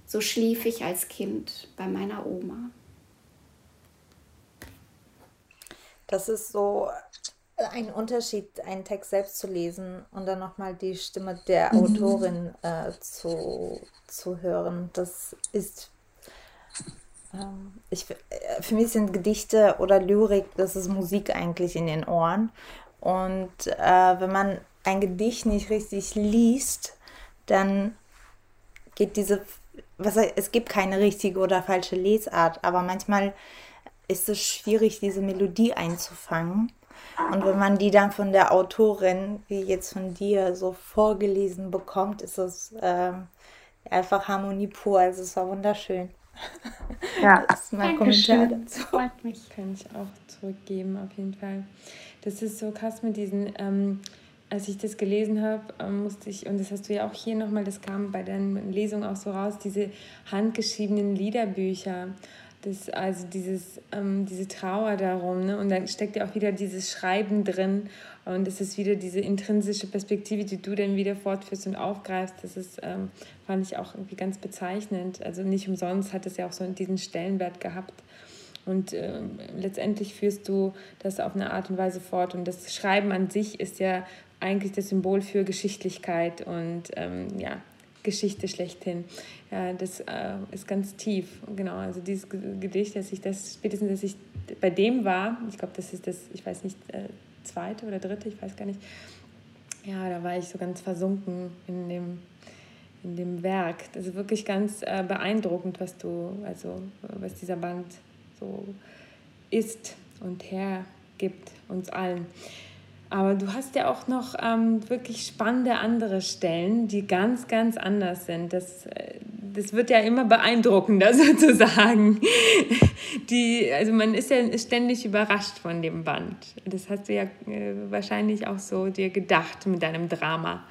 So schlief ich als Kind bei meiner Oma. Das ist so ein Unterschied, einen Text selbst zu lesen und dann nochmal die Stimme der mhm. Autorin äh, zu, zu hören. Das ist, ähm, ich, äh, für mich sind Gedichte oder Lyrik, das ist Musik eigentlich in den Ohren. Und äh, wenn man ein Gedicht nicht richtig liest, dann geht diese, was, es gibt keine richtige oder falsche Lesart, aber manchmal ist es schwierig, diese Melodie einzufangen. Und wenn man die dann von der Autorin, wie jetzt von dir, so vorgelesen bekommt, ist es ähm, einfach Harmonie pur. Also es war wunderschön. Ja, das ist mein Kommentar dazu. Freut mich. Kann ich auch zurückgeben, auf jeden Fall. Das ist so krass mit diesen, ähm, als ich das gelesen habe, ähm, musste ich, und das hast du ja auch hier nochmal, das kam bei deinen Lesungen auch so raus, diese handgeschriebenen Liederbücher Das, also dieses, ähm, diese Trauer darum. Ne? Und dann steckt ja auch wieder dieses Schreiben drin. Und es ist wieder diese intrinsische Perspektive, die du dann wieder fortführst und aufgreifst. Das ist, ähm, fand ich auch irgendwie ganz bezeichnend. Also nicht umsonst hat es ja auch so diesen Stellenwert gehabt. Und äh, letztendlich führst du das auf eine Art und Weise fort. Und das Schreiben an sich ist ja eigentlich das Symbol für Geschichtlichkeit und ähm, ja, Geschichte schlechthin. Ja, das äh, ist ganz tief. Genau, also dieses Gedicht, dass ich das, spätestens, dass ich bei dem war, ich glaube, das ist das, ich weiß nicht, äh, zweite oder dritte, ich weiß gar nicht. Ja, da war ich so ganz versunken in dem, in dem Werk. Das ist wirklich ganz äh, beeindruckend, was du, also was dieser Band so ist und hergibt uns allen. Aber du hast ja auch noch ähm, wirklich spannende andere Stellen, die ganz, ganz anders sind. Das, äh, das wird ja immer beeindruckender sozusagen. Die, also man ist ja ständig überrascht von dem Band. Das hast du ja äh, wahrscheinlich auch so dir gedacht mit deinem Drama.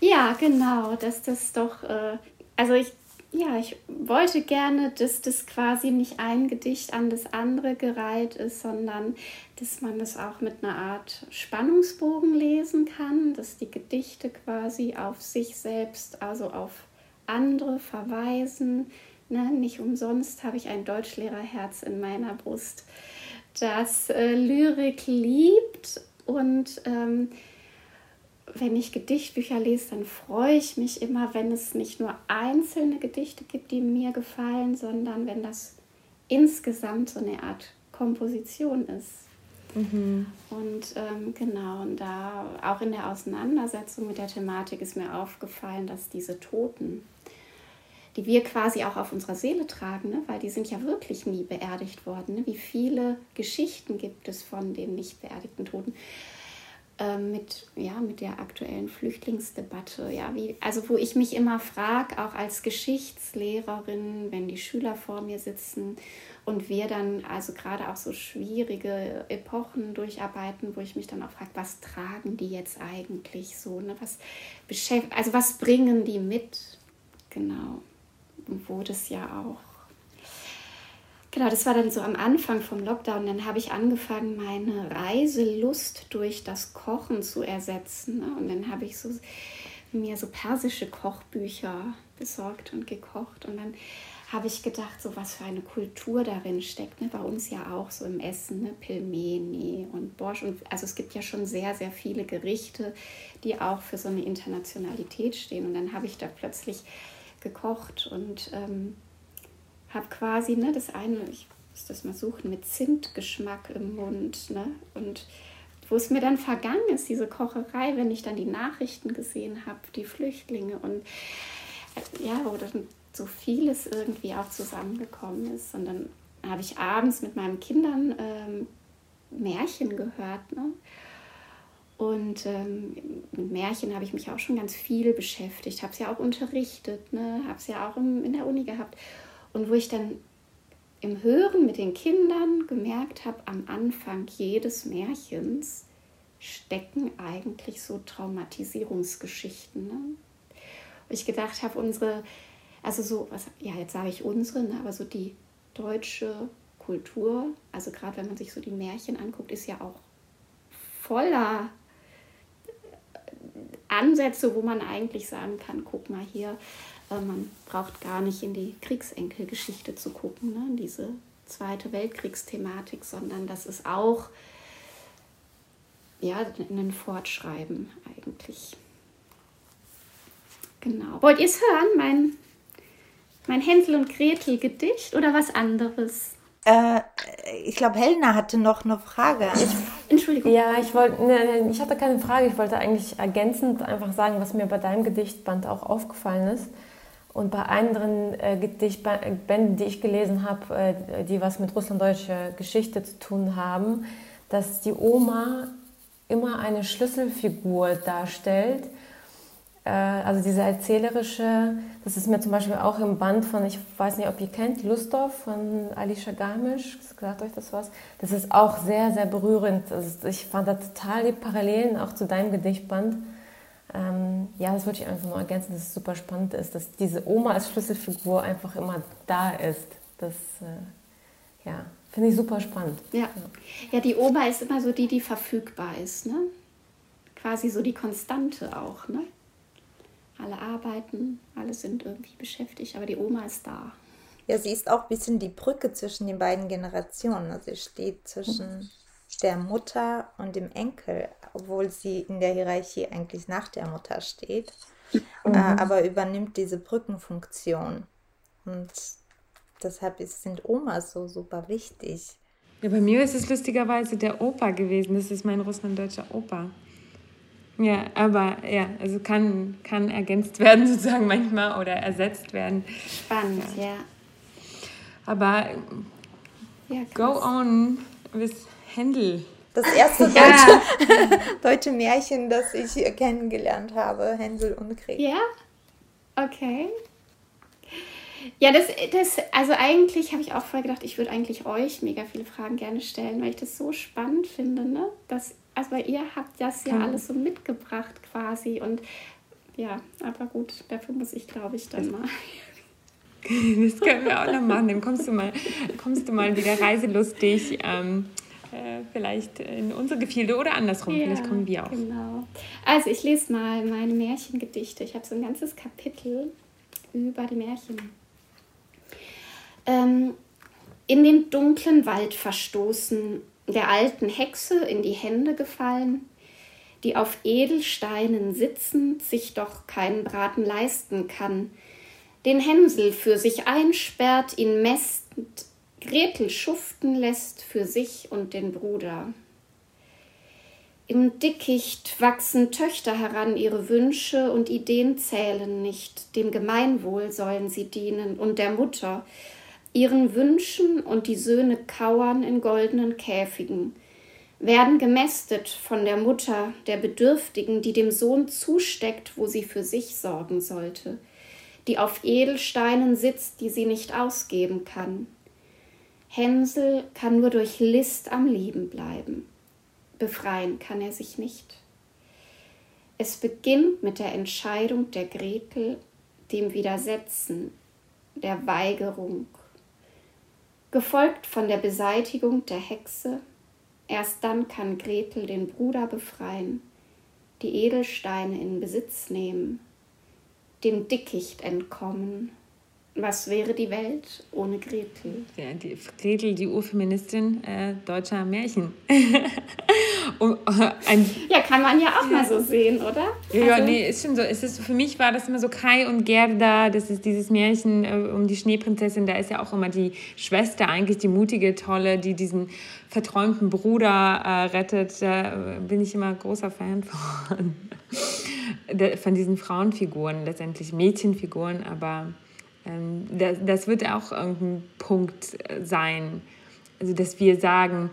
Ja, genau, dass das doch, äh, also ich ja, ich wollte gerne, dass das quasi nicht ein Gedicht an das andere gereiht ist, sondern dass man das auch mit einer Art Spannungsbogen lesen kann, dass die Gedichte quasi auf sich selbst, also auf andere verweisen. Ne? Nicht umsonst habe ich ein Deutschlehrerherz in meiner Brust, das äh, Lyrik liebt und ähm, wenn ich Gedichtbücher lese, dann freue ich mich immer, wenn es nicht nur einzelne Gedichte gibt, die mir gefallen, sondern wenn das insgesamt so eine Art Komposition ist. Mhm. Und ähm, genau, und da auch in der Auseinandersetzung mit der Thematik ist mir aufgefallen, dass diese Toten, die wir quasi auch auf unserer Seele tragen, ne? weil die sind ja wirklich nie beerdigt worden. Ne? Wie viele Geschichten gibt es von den nicht beerdigten Toten? Ähm, mit, ja, mit der aktuellen Flüchtlingsdebatte. Ja, wie, also wo ich mich immer frage, auch als Geschichtslehrerin, wenn die Schüler vor mir sitzen und wir dann also gerade auch so schwierige Epochen durcharbeiten, wo ich mich dann auch frage, was tragen die jetzt eigentlich so? Ne? Was beschäftigt, also was bringen die mit? Genau. Und wo das ja auch Genau, das war dann so am Anfang vom Lockdown. Dann habe ich angefangen, meine Reiselust durch das Kochen zu ersetzen. Ne? Und dann habe ich so mir so persische Kochbücher besorgt und gekocht. Und dann habe ich gedacht, so was für eine Kultur darin steckt. Ne? Bei uns ja auch so im Essen, ne? Pilmeni und Borscht. Und also es gibt ja schon sehr, sehr viele Gerichte, die auch für so eine Internationalität stehen. Und dann habe ich da plötzlich gekocht und ähm, habe quasi ne, das eine, ich muss das mal suchen, mit Zimtgeschmack im Mund. Ne? Und wo es mir dann vergangen ist, diese Kocherei, wenn ich dann die Nachrichten gesehen habe, die Flüchtlinge und äh, ja, wo dann so vieles irgendwie auch zusammengekommen ist. Und dann habe ich abends mit meinen Kindern ähm, Märchen gehört. Ne? Und ähm, mit Märchen habe ich mich auch schon ganz viel beschäftigt, habe es ja auch unterrichtet, ne? habe es ja auch im, in der Uni gehabt. Und wo ich dann im Hören mit den Kindern gemerkt habe, am Anfang jedes Märchens stecken eigentlich so Traumatisierungsgeschichten. Ne? Wo ich gedacht habe, unsere, also so, was, ja, jetzt sage ich unsere, ne, aber so die deutsche Kultur, also gerade wenn man sich so die Märchen anguckt, ist ja auch voller Ansätze, wo man eigentlich sagen kann, guck mal hier, äh, man braucht gar nicht in die Kriegsenkelgeschichte zu gucken, ne? diese Zweite Weltkriegsthematik, sondern das ist auch ja, ein Fortschreiben eigentlich. Genau. Wollt ihr es hören, mein, mein Hänsel und Gretel Gedicht oder was anderes? Äh, ich glaube, Helena hatte noch eine Frage. Ich, Entschuldigung. Ja, ich wollte, ne, ich hatte keine Frage. Ich wollte eigentlich ergänzend einfach sagen, was mir bei deinem Gedichtband auch aufgefallen ist. Und bei anderen äh, Gedichtbänden, die ich gelesen habe, äh, die was mit russlanddeutscher Geschichte zu tun haben, dass die Oma immer eine Schlüsselfigur darstellt. Äh, also diese erzählerische, das ist mir zum Beispiel auch im Band von, ich weiß nicht, ob ihr kennt, Lustov von Alicia Garmisch, sagt euch das was? Das ist auch sehr, sehr berührend. Also ich fand da total die Parallelen auch zu deinem Gedichtband. Ähm, ja, das würde ich einfach nur ergänzen, dass es super spannend ist, dass diese Oma als Schlüsselfigur einfach immer da ist. Das, äh, ja, finde ich super spannend. Ja. ja, die Oma ist immer so die, die verfügbar ist. Ne? Quasi so die Konstante auch. Ne? Alle arbeiten, alle sind irgendwie beschäftigt, aber die Oma ist da. Ja, sie ist auch ein bisschen die Brücke zwischen den beiden Generationen. Also sie steht zwischen der Mutter und dem Enkel, obwohl sie in der Hierarchie eigentlich nach der Mutter steht, mhm. äh, aber übernimmt diese Brückenfunktion. Und deshalb ist, sind Omas so super wichtig. Ja, bei mir ist es lustigerweise der Opa gewesen. Das ist mein russlanddeutscher Opa. Ja, aber ja, also kann, kann ergänzt werden sozusagen manchmal oder ersetzt werden. Spannend, ja. ja. Aber ja, go on with Händel. Das erste deutsche, ja. deutsche Märchen, das ich kennengelernt habe, Hänsel und Gretel. Ja, okay. Ja, das, das, also eigentlich habe ich auch vorher gedacht, ich würde eigentlich euch mega viele Fragen gerne stellen, weil ich das so spannend finde, ne? Dass, also weil ihr habt das ja mhm. alles so mitgebracht quasi und ja, aber gut, dafür muss ich, glaube ich, dann mal. Das können wir auch noch machen. Dann kommst du mal, kommst du mal wieder reiselustig. Ähm, äh, vielleicht in unsere Gefilde oder andersrum. Ja, vielleicht kommen wir auch. Genau. Also ich lese mal meine Märchengedichte. Ich habe so ein ganzes Kapitel über die Märchen. Ähm, in den dunklen Wald verstoßen, der alten Hexe in die Hände gefallen, die auf Edelsteinen sitzend sich doch keinen Braten leisten kann, den Hänsel für sich einsperrt, ihn mästend, Gretel schuften lässt für sich und den Bruder. Im Dickicht wachsen Töchter heran, ihre Wünsche und Ideen zählen nicht, dem Gemeinwohl sollen sie dienen und der Mutter, ihren Wünschen und die Söhne kauern in goldenen Käfigen, werden gemästet von der Mutter der Bedürftigen, die dem Sohn zusteckt, wo sie für sich sorgen sollte, die auf Edelsteinen sitzt, die sie nicht ausgeben kann. Hänsel kann nur durch List am Leben bleiben. Befreien kann er sich nicht. Es beginnt mit der Entscheidung der Gretel, dem Widersetzen, der Weigerung, gefolgt von der Beseitigung der Hexe. Erst dann kann Gretel den Bruder befreien, die Edelsteine in Besitz nehmen, dem Dickicht entkommen. Was wäre die Welt ohne Gretel? Ja, die, Gretel, die Urfeministin äh, deutscher Märchen. um, äh, ein, ja, kann man ja auch ja. mal so sehen, oder? Ja, also, nee, ist schon so. Es ist, für mich war das immer so Kai und Gerda, das ist dieses Märchen äh, um die Schneeprinzessin. Da ist ja auch immer die Schwester, eigentlich die mutige, tolle, die diesen verträumten Bruder äh, rettet. Da äh, bin ich immer großer Fan von. von diesen Frauenfiguren, letztendlich Mädchenfiguren, aber das, das wird auch irgendein Punkt äh, sein. Also, dass wir sagen,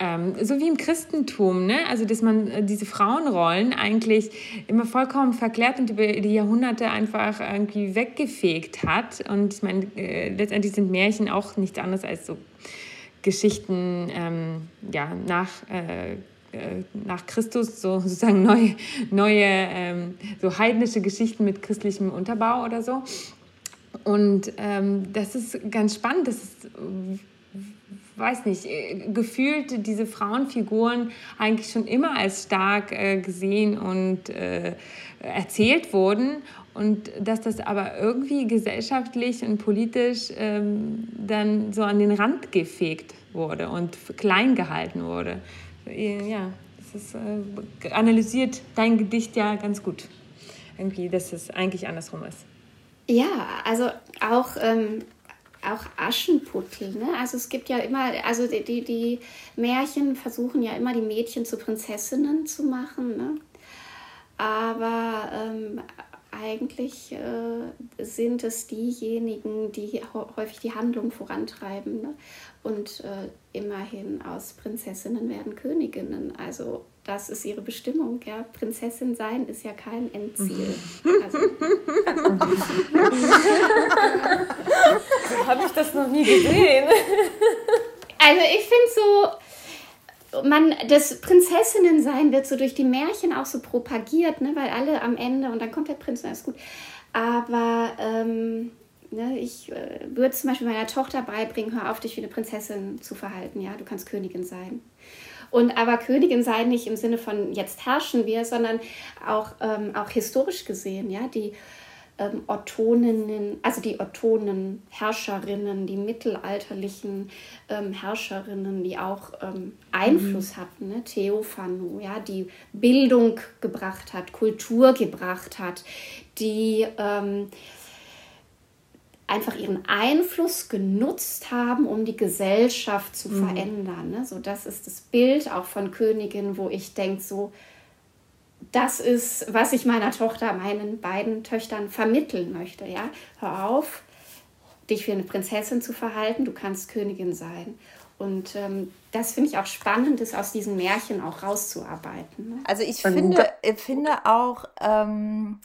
ähm, so wie im Christentum, ne? also dass man äh, diese Frauenrollen eigentlich immer vollkommen verklärt und über die Jahrhunderte einfach irgendwie weggefegt hat. Und ich meine, äh, letztendlich sind Märchen auch nichts anderes als so Geschichten ähm, ja, nach, äh nach Christus, so sozusagen neue, neue ähm, so heidnische Geschichten mit christlichem Unterbau oder so. Und ähm, das ist ganz spannend. Das ist, weiß nicht, gefühlt diese Frauenfiguren eigentlich schon immer als stark äh, gesehen und äh, erzählt wurden. Und dass das aber irgendwie gesellschaftlich und politisch ähm, dann so an den Rand gefegt wurde und klein gehalten wurde. Ja, das ist, äh, analysiert dein Gedicht ja ganz gut. Irgendwie, dass es eigentlich andersrum ist. Ja, also auch, ähm, auch Aschenputtel. Ne? Also es gibt ja immer, also die, die, die Märchen versuchen ja immer die Mädchen zu Prinzessinnen zu machen. Ne? Aber ähm, eigentlich äh, sind es diejenigen, die häufig die Handlung vorantreiben. Ne? Und äh, immerhin aus Prinzessinnen werden Königinnen. Also das ist ihre Bestimmung. Ja? Prinzessin sein ist ja kein Endziel. Also, so habe ich das noch nie gesehen. Also ich finde so, man, das Prinzessinnen-Sein wird so durch die Märchen auch so propagiert, ne? weil alle am Ende, und dann kommt der Prinz und alles gut. Aber ähm, Ne, ich äh, würde zum Beispiel meiner Tochter beibringen, hör auf, dich wie eine Prinzessin zu verhalten. Ja, du kannst Königin sein. Und aber Königin sein nicht im Sinne von jetzt herrschen wir, sondern auch, ähm, auch historisch gesehen, ja, die ähm, Ottoninnen, also die Ottonen Herrscherinnen, die mittelalterlichen ähm, Herrscherinnen, die auch ähm, Einfluss mhm. hatten, ne? Theophanu, ja, die Bildung gebracht hat, Kultur gebracht hat, die ähm, einfach ihren Einfluss genutzt haben, um die Gesellschaft zu mhm. verändern. Ne? So, das ist das Bild auch von Königin, wo ich denke, so, das ist, was ich meiner Tochter, meinen beiden Töchtern vermitteln möchte. Ja? Hör auf, dich wie eine Prinzessin zu verhalten, du kannst Königin sein. Und ähm, das finde ich auch spannend, das aus diesen Märchen auch rauszuarbeiten. Ne? Also ich finde, ich finde auch, ähm,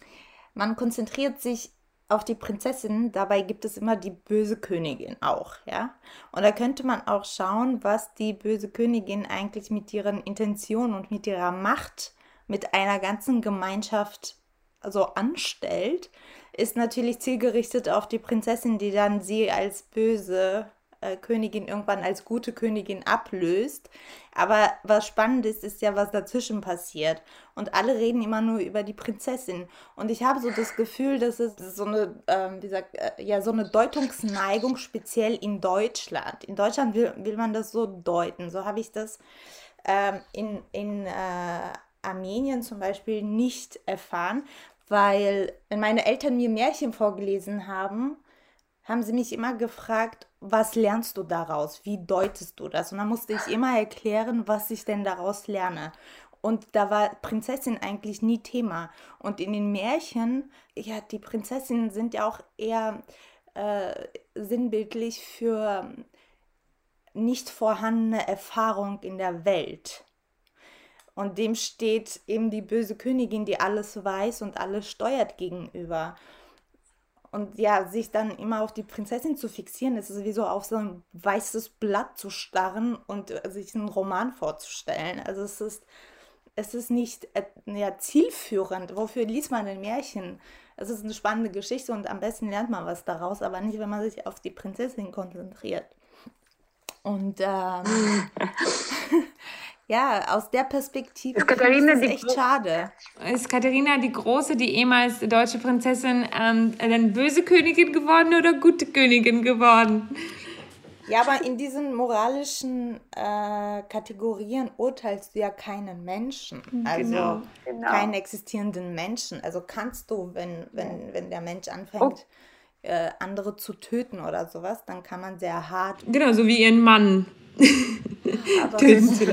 man konzentriert sich auf die Prinzessin, dabei gibt es immer die böse Königin auch, ja. Und da könnte man auch schauen, was die böse Königin eigentlich mit ihren Intentionen und mit ihrer Macht mit einer ganzen Gemeinschaft so anstellt, ist natürlich zielgerichtet auf die Prinzessin, die dann sie als böse äh, Königin irgendwann als gute Königin ablöst. Aber was spannend ist, ist ja, was dazwischen passiert. Und alle reden immer nur über die Prinzessin. Und ich habe so das Gefühl, dass es so eine, ähm, wie sagt, äh, ja, so eine Deutungsneigung speziell in Deutschland. In Deutschland will, will man das so deuten. So habe ich das ähm, in, in äh, Armenien zum Beispiel nicht erfahren, weil wenn meine Eltern mir Märchen vorgelesen haben, haben sie mich immer gefragt, was lernst du daraus? Wie deutest du das? Und dann musste ich immer erklären, was ich denn daraus lerne. Und da war Prinzessin eigentlich nie Thema. Und in den Märchen, ja, die Prinzessinnen sind ja auch eher äh, sinnbildlich für nicht vorhandene Erfahrung in der Welt. Und dem steht eben die böse Königin, die alles weiß und alles steuert gegenüber. Und ja, sich dann immer auf die Prinzessin zu fixieren, das ist wie so auf so ein weißes Blatt zu starren und äh, sich einen Roman vorzustellen. Also es ist, es ist nicht äh, ja, zielführend. Wofür liest man ein Märchen? Es ist eine spannende Geschichte und am besten lernt man was daraus, aber nicht, wenn man sich auf die Prinzessin konzentriert. Und ähm, ja, aus der Perspektive ist, Katharina ist echt schade. Ist Katharina die Große, die ehemals deutsche Prinzessin, ähm, dann böse Königin geworden oder gute Königin geworden? Ja, aber in diesen moralischen äh, Kategorien urteilst du ja keinen Menschen. Mhm. Also genau, genau. keinen existierenden Menschen. Also kannst du, wenn, wenn, wenn der Mensch anfängt, oh. äh, andere zu töten oder sowas, dann kann man sehr hart. Genau, so wie ihren Mann. Aber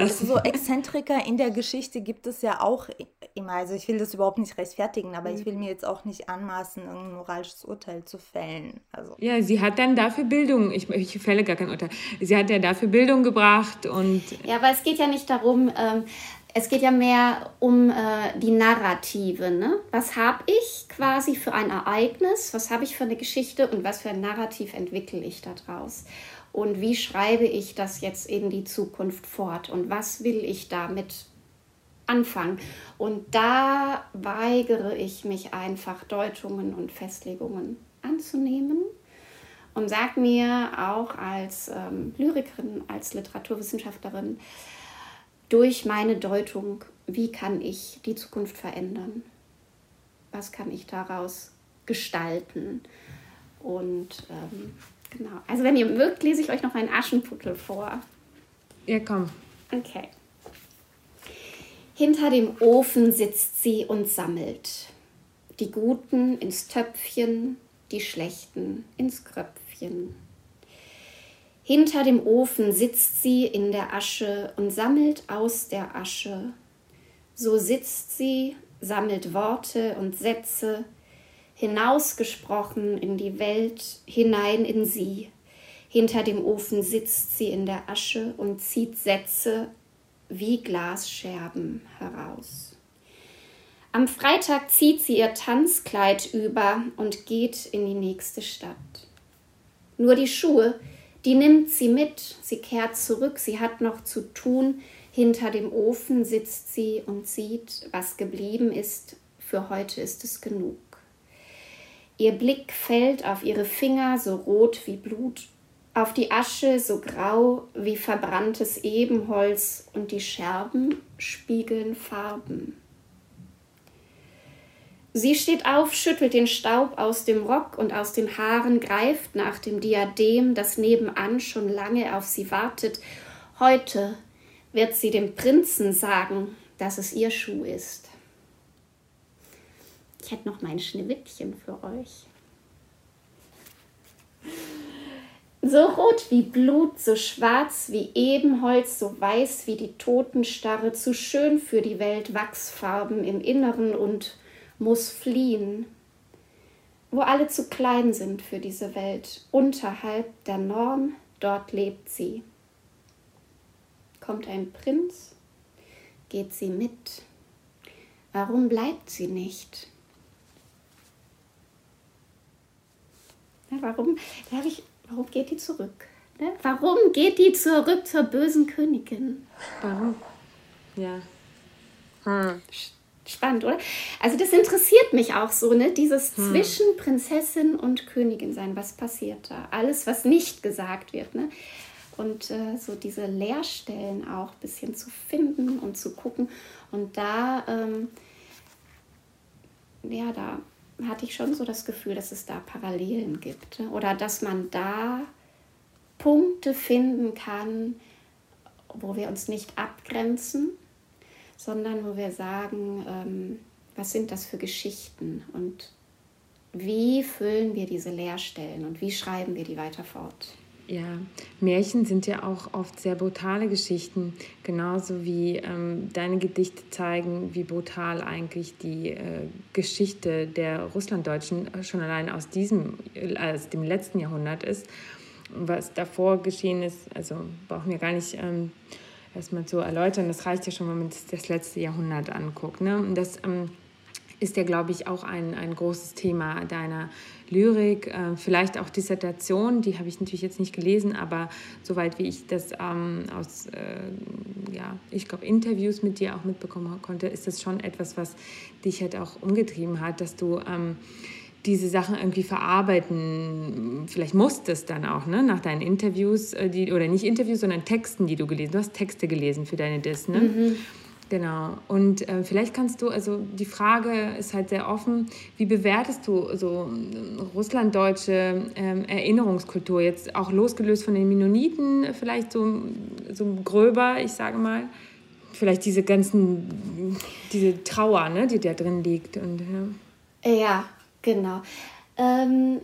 so Exzentriker in der Geschichte gibt es ja auch immer. Also ich will das überhaupt nicht rechtfertigen, aber ich will mir jetzt auch nicht anmaßen, ein moralisches Urteil zu fällen. Also. Ja, sie hat dann dafür Bildung, ich, ich fälle gar kein Urteil, sie hat ja dafür Bildung gebracht und... Ja, aber es geht ja nicht darum, ähm, es geht ja mehr um äh, die Narrative. Ne? Was habe ich quasi für ein Ereignis, was habe ich für eine Geschichte und was für ein Narrativ entwickle ich daraus? Und wie schreibe ich das jetzt in die Zukunft fort und was will ich damit anfangen. Und da weigere ich mich einfach, Deutungen und Festlegungen anzunehmen und sage mir auch als ähm, Lyrikerin, als Literaturwissenschaftlerin, durch meine Deutung, wie kann ich die Zukunft verändern? Was kann ich daraus gestalten? Und ähm, Genau. Also wenn ihr mögt, lese ich euch noch einen Aschenputtel vor. Ja, komm. Okay. Hinter dem Ofen sitzt sie und sammelt. Die Guten ins Töpfchen, die Schlechten ins Kröpfchen. Hinter dem Ofen sitzt sie in der Asche und sammelt aus der Asche. So sitzt sie, sammelt Worte und Sätze, hinausgesprochen in die Welt, hinein in sie. Hinter dem Ofen sitzt sie in der Asche und zieht Sätze wie Glasscherben heraus. Am Freitag zieht sie ihr Tanzkleid über und geht in die nächste Stadt. Nur die Schuhe, die nimmt sie mit, sie kehrt zurück, sie hat noch zu tun. Hinter dem Ofen sitzt sie und sieht, was geblieben ist. Für heute ist es genug. Ihr Blick fällt auf ihre Finger so rot wie Blut, auf die Asche so grau wie verbranntes Ebenholz und die Scherben spiegeln Farben. Sie steht auf, schüttelt den Staub aus dem Rock und aus den Haaren, greift nach dem Diadem, das nebenan schon lange auf sie wartet. Heute wird sie dem Prinzen sagen, dass es ihr Schuh ist. Ich hätte noch mein Schneewittchen für euch. So rot wie Blut, so schwarz wie Ebenholz, so weiß wie die Totenstarre, zu schön für die Welt Wachsfarben im Inneren und muss fliehen, wo alle zu klein sind für diese Welt, unterhalb der Norm, dort lebt sie. Kommt ein Prinz, geht sie mit. Warum bleibt sie nicht? Na, warum, da ich, warum geht die zurück? Ne? Warum geht die zurück zur bösen Königin? Warum? Ja. Hm. Spannend, oder? Also das interessiert mich auch so, ne? Dieses hm. zwischen Prinzessin und Königin sein. Was passiert da? Alles, was nicht gesagt wird, ne? Und äh, so diese Leerstellen auch ein bisschen zu finden und zu gucken. Und da, ähm, ja, da hatte ich schon so das Gefühl, dass es da Parallelen gibt. Ne? Oder dass man da Punkte finden kann, wo wir uns nicht abgrenzen, sondern wo wir sagen, ähm, was sind das für Geschichten und wie füllen wir diese Leerstellen und wie schreiben wir die weiter fort. Ja, Märchen sind ja auch oft sehr brutale Geschichten, genauso wie ähm, deine Gedichte zeigen, wie brutal eigentlich die äh, Geschichte der Russlanddeutschen schon allein aus diesem, aus dem letzten Jahrhundert ist. Was davor geschehen ist, also brauchen wir gar nicht ähm, erstmal zu erläutern, das reicht ja schon, wenn man das letzte Jahrhundert anguckt. Ne? Und das ähm, ist ja, glaube ich, auch ein, ein großes Thema deiner Lyrik, äh, vielleicht auch Dissertation, die habe ich natürlich jetzt nicht gelesen, aber soweit wie ich das ähm, aus, äh, ja, ich glaube, Interviews mit dir auch mitbekommen konnte, ist das schon etwas, was dich halt auch umgetrieben hat, dass du ähm, diese Sachen irgendwie verarbeiten, vielleicht musstest dann auch, ne, nach deinen Interviews, äh, die, oder nicht Interviews, sondern Texten, die du gelesen hast. Du hast Texte gelesen für deine Dis, ne? Mhm. Genau. Und äh, vielleicht kannst du, also die Frage ist halt sehr offen, wie bewertest du so äh, russlanddeutsche ähm, Erinnerungskultur jetzt auch losgelöst von den Mennoniten, vielleicht so, so gröber, ich sage mal, vielleicht diese ganzen, diese Trauer, ne, die da drin liegt. Und, ja. ja, genau. Ähm,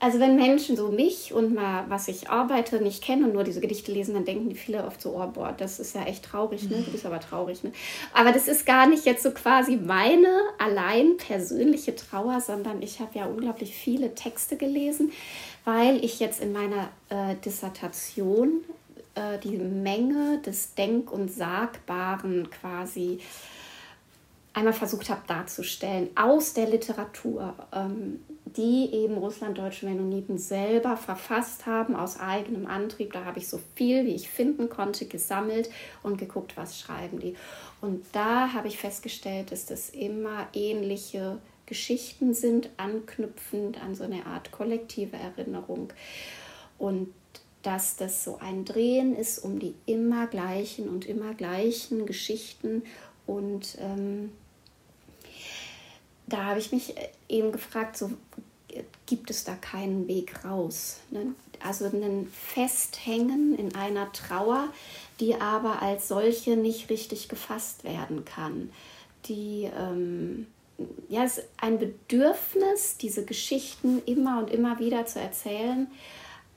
also wenn Menschen so mich und mal, was ich arbeite, nicht kennen und nur diese Gedichte lesen, dann denken die viele oft so, oh boah, das ist ja echt traurig, ne? Du bist aber traurig, ne? Aber das ist gar nicht jetzt so quasi meine allein persönliche Trauer, sondern ich habe ja unglaublich viele Texte gelesen, weil ich jetzt in meiner äh, Dissertation äh, die Menge des Denk- und Sagbaren quasi einmal versucht habe darzustellen aus der Literatur. Ähm, die eben russlanddeutsche Mennoniten selber verfasst haben aus eigenem Antrieb. Da habe ich so viel, wie ich finden konnte, gesammelt und geguckt, was schreiben die. Und da habe ich festgestellt, dass das immer ähnliche Geschichten sind, anknüpfend an so eine Art kollektive Erinnerung. Und dass das so ein Drehen ist um die immer gleichen und immer gleichen Geschichten und ähm, da habe ich mich äh, eben gefragt, so gibt es da keinen Weg raus. Ne? Also ein Festhängen in einer Trauer, die aber als solche nicht richtig gefasst werden kann. Die, ähm, ja, es ist ein Bedürfnis, diese Geschichten immer und immer wieder zu erzählen,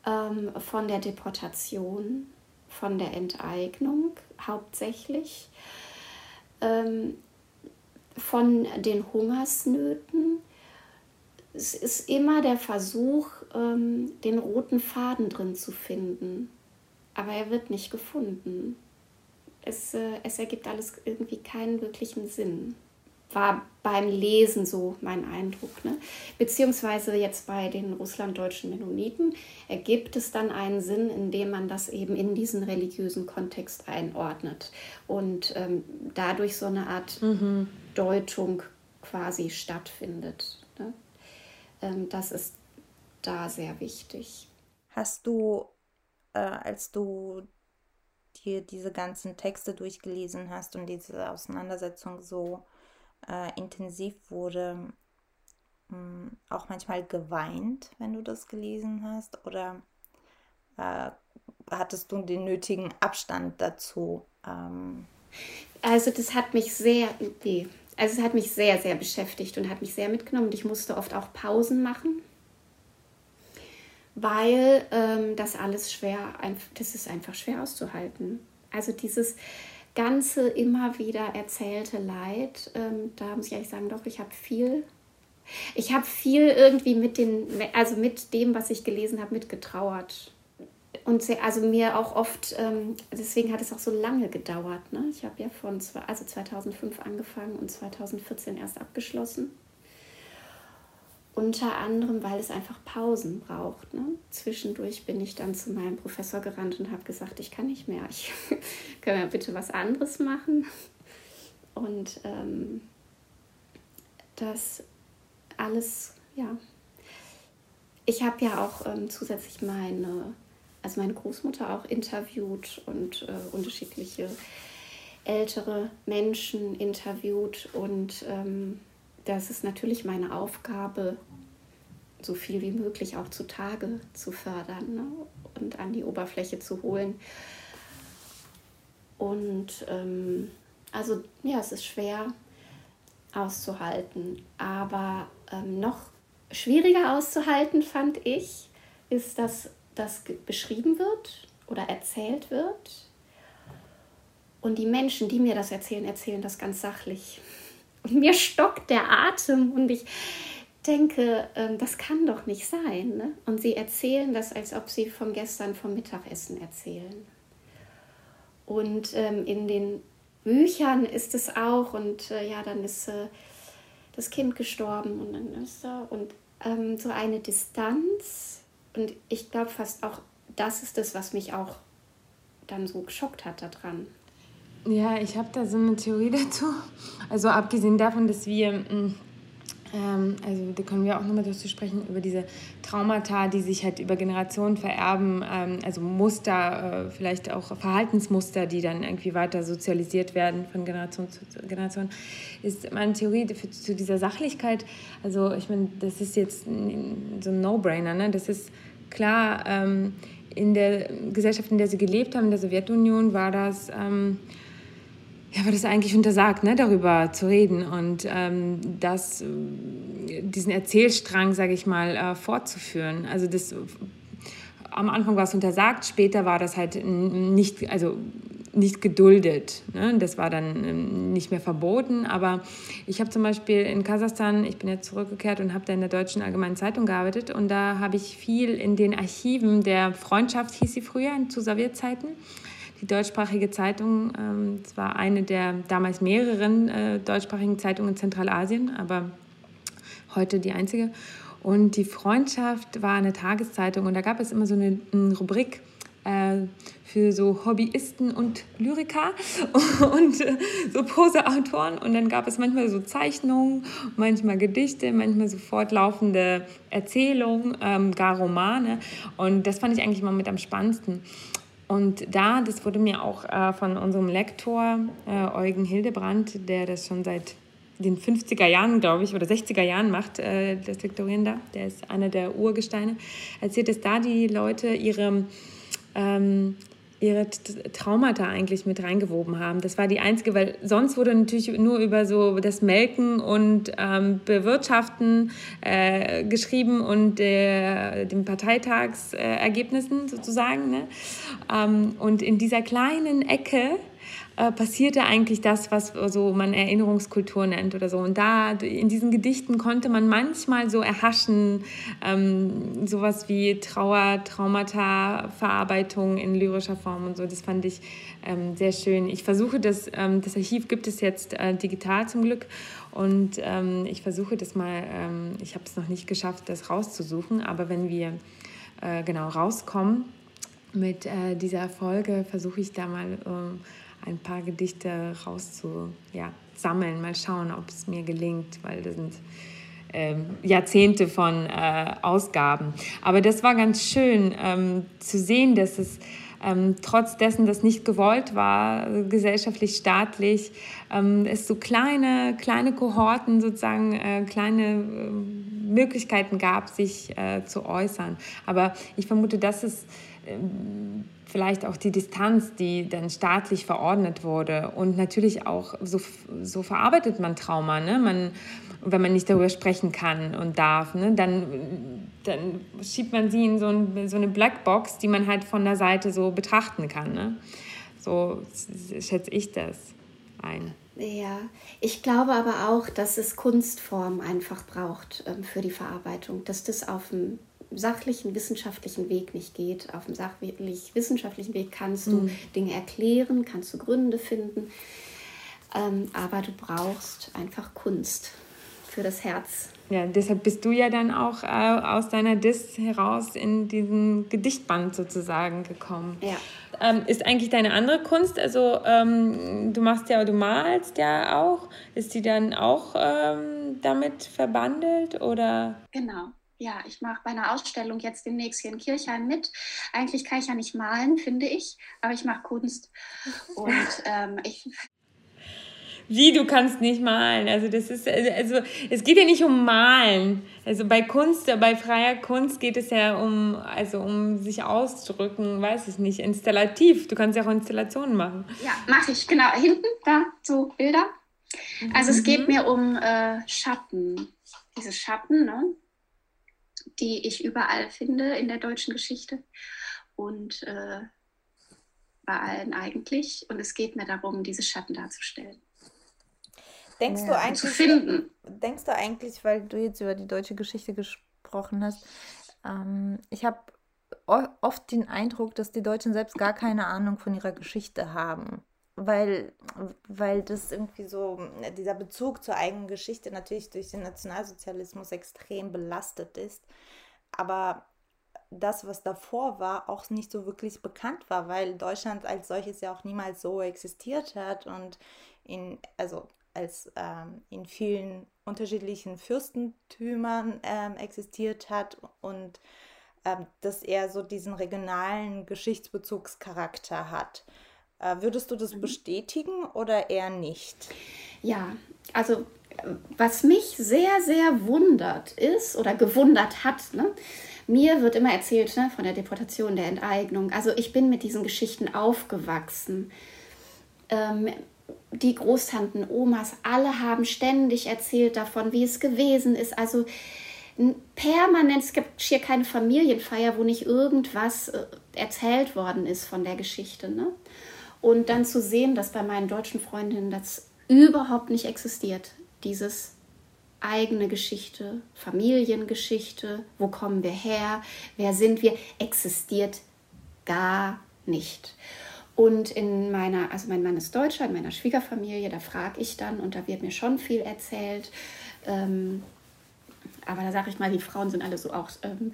ähm, von der Deportation, von der Enteignung hauptsächlich. Ähm, von den Hungersnöten. Es ist immer der Versuch, ähm, den roten Faden drin zu finden. Aber er wird nicht gefunden. Es, äh, es ergibt alles irgendwie keinen wirklichen Sinn. War beim Lesen so mein Eindruck. Ne? Beziehungsweise jetzt bei den russlanddeutschen Mennoniten ergibt es dann einen Sinn, indem man das eben in diesen religiösen Kontext einordnet und ähm, dadurch so eine Art mhm. Deutung quasi stattfindet. Ne? ähm, das ist da sehr wichtig. Hast du, äh, als du dir diese ganzen Texte durchgelesen hast und diese Auseinandersetzung so äh, intensiv wurde, mh, hm, auch manchmal geweint, wenn du das gelesen hast? Oder äh, hattest du den nötigen Abstand dazu? Ähm? Also das hat mich sehr, nee, also es hat mich sehr, sehr beschäftigt und hat mich sehr mitgenommen. Und ich musste oft auch Pausen machen, weil ähm, das alles schwer, das ist einfach schwer auszuhalten. Also dieses ganze immer wieder erzählte Leid, ähm, da muss ich ehrlich sagen, doch, ich habe viel, ich habe viel irgendwie mit den, also mit dem, was ich gelesen habe, mitgetrauert und sehr, also mir auch oft, ähm, deswegen hat es auch so lange gedauert. Ne? Ich habe ja von zwei, also 2005 angefangen und 2014 erst abgeschlossen. Unter anderem, weil es einfach Pausen braucht. Ne? Zwischendurch bin ich dann zu meinem Professor gerannt und habe gesagt, ich kann nicht mehr. Ich kann ja bitte was anderes machen. Und ähm, das alles, ja. Ich habe ja auch ähm, zusätzlich meine also meine Großmutter auch interviewt und äh, unterschiedliche ältere Menschen interviewt. Und ähm, das ist natürlich meine Aufgabe, so viel wie möglich auch zutage zu fördern ne? und an die Oberfläche zu holen. Und ähm, also ja, es ist schwer auszuhalten, aber ähm, noch schwieriger auszuhalten fand ich, ist das das beschrieben wird oder erzählt wird. Und die Menschen, die mir das erzählen, erzählen das ganz sachlich. Mir stockt der Atem und ich denke, ähm, das kann doch nicht sein. Ne? Und sie erzählen das, als ob sie von gestern vom Mittagessen erzählen. Und ähm, in den Büchern ist es auch, und äh, ja, dann ist äh, das Kind gestorben und dann ist er, und ähm, so eine Distanz und ich glaube fast auch, das ist das, was mich auch dann so geschockt hat daran. Ja, ich habe da so eine Theorie dazu. Also abgesehen davon, dass wir, mm, ähm, also da können wir auch nochmal dazu sprechen, über diese Traumata, die sich halt über Generationen vererben, ähm, also Muster, äh, vielleicht auch Verhaltensmuster, die dann irgendwie weiter sozialisiert werden von Generation zu Generation, ist meine Theorie für, zu dieser Sachlichkeit. Also ich meine, das ist jetzt so ein No-Brainer, ne? Das ist klar, ähm, in der Gesellschaft, in der sie gelebt haben, in der Sowjetunion, war das, ähm, ja, war das eigentlich untersagt, ne, darüber zu reden und ähm, das, diesen Erzählstrang, sage ich mal, äh, fortzuführen. Also das, am Anfang war es untersagt, später war das halt nicht, also nicht geduldet. Ne? Das war dann ähm, nicht mehr verboten. Aber ich habe zum Beispiel in Kasachstan, ich bin jetzt zurückgekehrt und habe da in der Deutschen Allgemeinen Zeitung gearbeitet. Und da habe ich viel in den Archiven der Freundschaft, hieß sie früher, zu Sowjetzeiten. Die deutschsprachige Zeitung, ähm, es war eine der damals mehreren äh, deutschsprachigen Zeitungen in Zentralasien, aber heute die einzige. Und die Freundschaft war eine Tageszeitung und da gab es immer so eine, eine Rubrik, äh, für so Hobbyisten und Lyriker und äh, so Proseautoren. Und dann gab es manchmal so Zeichnungen, manchmal Gedichte, manchmal so fortlaufende Erzählungen, ähm, gar Romane. Und das fand ich eigentlich immer mit am spannendsten. Und da, das wurde mir auch äh, von unserem Lektor äh, Eugen Hildebrand, der das schon seit den 50er Jahren, glaube ich, oder 60er Jahren macht, äh, das Lektorieren da, der ist einer der Urgesteine, erzählt, dass da die Leute ihre ähm, ihre Traumata eigentlich mit reingewoben haben. Das war die einzige, weil sonst wurde natürlich nur über so das Melken und ähm, Bewirtschaften äh, geschrieben und der, den Parteitagsergebnissen sozusagen. Ne? Ähm, und in dieser kleinen Ecke äh, passierte eigentlich das, was so man Erinnerungskultur nennt oder so. Und da in diesen Gedichten konnte man manchmal so erhaschen, ähm, sowas wie Trauer, Traumata, Verarbeitung in lyrischer Form und so. Das fand ich ähm, sehr schön. Ich versuche das, ähm, das Archiv gibt es jetzt äh, digital zum Glück. Und ähm, ich versuche das mal, ähm, ich habe es noch nicht geschafft, das rauszusuchen, aber wenn wir äh, genau rauskommen mit äh, dieser Folge, versuche ich da mal ähm, ein paar Gedichte rauszusammeln. Ja, mal schauen, ob es mir gelingt, weil das sind äh, Jahrzehnte von äh, Ausgaben. Aber das war ganz schön ähm, zu sehen, dass es ähm, trotz dessen, dass nicht gewollt war, gesellschaftlich, staatlich, ähm, es so kleine, kleine Kohorten, sozusagen äh, kleine äh, Möglichkeiten gab, sich äh, zu äußern. Aber ich vermute, dass es ähm, vielleicht auch die Distanz, die dann staatlich verordnet wurde. Und natürlich auch, so, so verarbeitet man Trauma. Ne? Man, wenn man nicht darüber sprechen kann und darf, ne? dann, dann schiebt man sie in so, ein, so eine Blackbox, die man halt von der Seite so betrachten kann. Ne? So schätze ich das ein. Ja, ich glaube aber auch, dass es Kunstform einfach braucht ähm, für die Verarbeitung, dass das auf dem sachlichen, wissenschaftlichen Weg nicht geht. Auf dem sachlich-wissenschaftlichen Weg kannst du mhm. Dinge erklären, kannst du Gründe finden, ähm, aber du brauchst einfach Kunst für das Herz. Ja, deshalb bist du ja dann auch äh, aus deiner Dis heraus in diesen Gedichtband sozusagen gekommen. Ja. Ähm, ist eigentlich deine andere Kunst, also ähm, du machst ja, du malst ja auch, ist die dann auch ähm, damit verbandelt oder? Genau ja, ich mache bei einer Ausstellung jetzt demnächst hier in Kirchheim mit. Eigentlich kann ich ja nicht malen, finde ich, aber ich mache Kunst. Und ähm, ich. Wie, du kannst nicht malen? Also, das ist, also, also, es geht ja nicht um Malen. Also, bei Kunst, bei freier Kunst geht es ja um, also, um sich auszudrücken, weiß ich nicht, installativ. Du kannst ja auch Installationen machen. Ja, mache ich, genau. Hinten, da, so Bilder. Also, mhm. es geht mhm. mir um äh, Schatten. Diese Schatten, ne? Die ich überall finde in der deutschen Geschichte und äh, bei allen eigentlich. Und es geht mir darum, diese Schatten darzustellen. Denkst ja. du eigentlich, zu finden. denkst du eigentlich, weil du jetzt über die deutsche Geschichte gesprochen hast, ähm, ich habe oft den Eindruck, dass die Deutschen selbst gar keine Ahnung von ihrer Geschichte haben weil, weil das irgendwie so, dieser Bezug zur eigenen Geschichte natürlich durch den Nationalsozialismus extrem belastet ist. Aber das, was davor war, auch nicht so wirklich bekannt war, weil Deutschland als solches ja auch niemals so existiert hat und in, also als ähm, in vielen unterschiedlichen Fürstentümern ähm, existiert hat und ähm, dass er so diesen regionalen Geschichtsbezugscharakter hat. Äh, würdest du das mhm. bestätigen oder eher nicht? Ja, also was mich sehr, sehr wundert ist oder gewundert hat, ne? mir wird immer erzählt ne, von der Deportation, der Enteignung. Also ich bin mit diesen Geschichten aufgewachsen. Ähm, die Großtanten, Omas, alle haben ständig erzählt davon, wie es gewesen ist. Also permanent, es gibt hier keine Familienfeier, wo nicht irgendwas äh, erzählt worden ist von der Geschichte. Ne? Und dann zu sehen, dass bei meinen deutschen Freundinnen das überhaupt nicht existiert. Dieses eigene Geschichte, Familiengeschichte, wo kommen wir her, wer sind wir, existiert gar nicht. Und in meiner, also mein Mann ist Deutscher, in meiner Schwiegerfamilie, da frage ich dann und da wird mir schon viel erzählt. Ähm, aber da sage ich mal, die Frauen sind alle so auch ähm,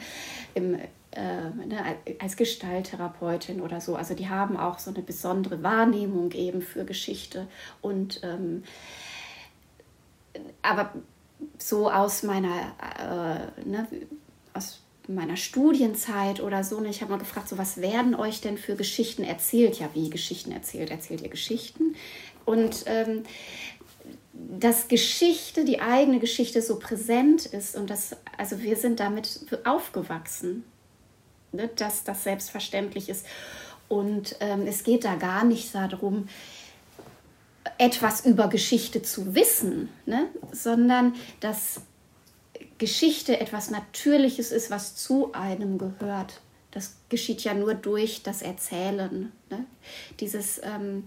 im äh, ne, als Gestalttherapeutin oder so. Also die haben auch so eine besondere Wahrnehmung eben für Geschichte. Und ähm, aber so aus meiner, äh, ne, aus meiner Studienzeit oder so, ne, ich habe mal gefragt, so was werden euch denn für Geschichten erzählt? Ja, wie Geschichten erzählt? Erzählt ihr Geschichten? Und ähm, dass Geschichte, die eigene Geschichte so präsent ist und das, also wir sind damit aufgewachsen ne, dass das selbstverständlich ist. Und ähm, es geht da gar nicht darum, etwas über Geschichte zu wissen, ne, sondern dass Geschichte etwas Natürliches ist, was zu einem gehört. Das geschieht ja nur durch das Erzählen. Ne? Dieses ähm,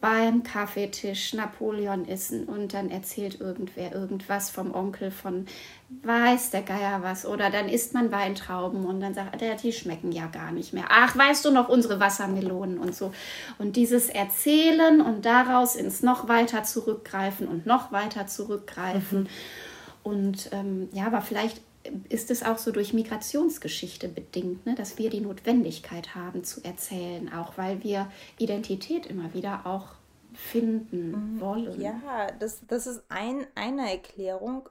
beim Kaffeetisch Napoleon essen und dann erzählt irgendwer irgendwas vom Onkel von weiß der Geier was oder dann isst man Weintrauben und dann sagt er, die schmecken ja gar nicht mehr. Ach, weißt du noch unsere Wassermelonen und so. Und dieses Erzählen und daraus ins noch weiter zurückgreifen und noch weiter zurückgreifen. Mhm. Und ähm, ja, aber vielleicht ist es auch so durch Migrationsgeschichte bedingt, ne, dass wir die Notwendigkeit haben zu erzählen, auch weil wir Identität immer wieder auch finden mhm. wollen. Ja, das, das ist ein, eine Erklärung.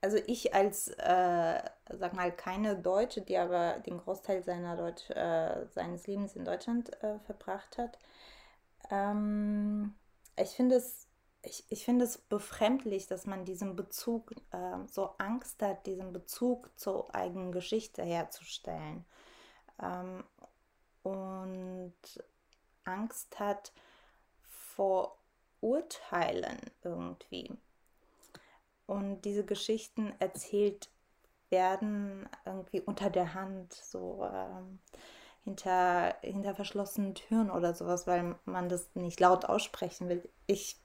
also ich als, äh, sag mal, keine Deutsche, die aber den Großteil seiner Deutsch, äh, seines Lebens in Deutschland äh, verbracht hat, ähm, ich finde es ich, ich finde es befremdlich, dass man diesen Bezug, äh, so Angst hat, diesen Bezug zur eigenen Geschichte herzustellen. Ähm, und Angst hat vor Urteilen irgendwie. Und diese Geschichten erzählt werden irgendwie unter der Hand, so ähm, hinter, hinter verschlossenen Türen oder sowas, weil man das nicht laut aussprechen will. Ich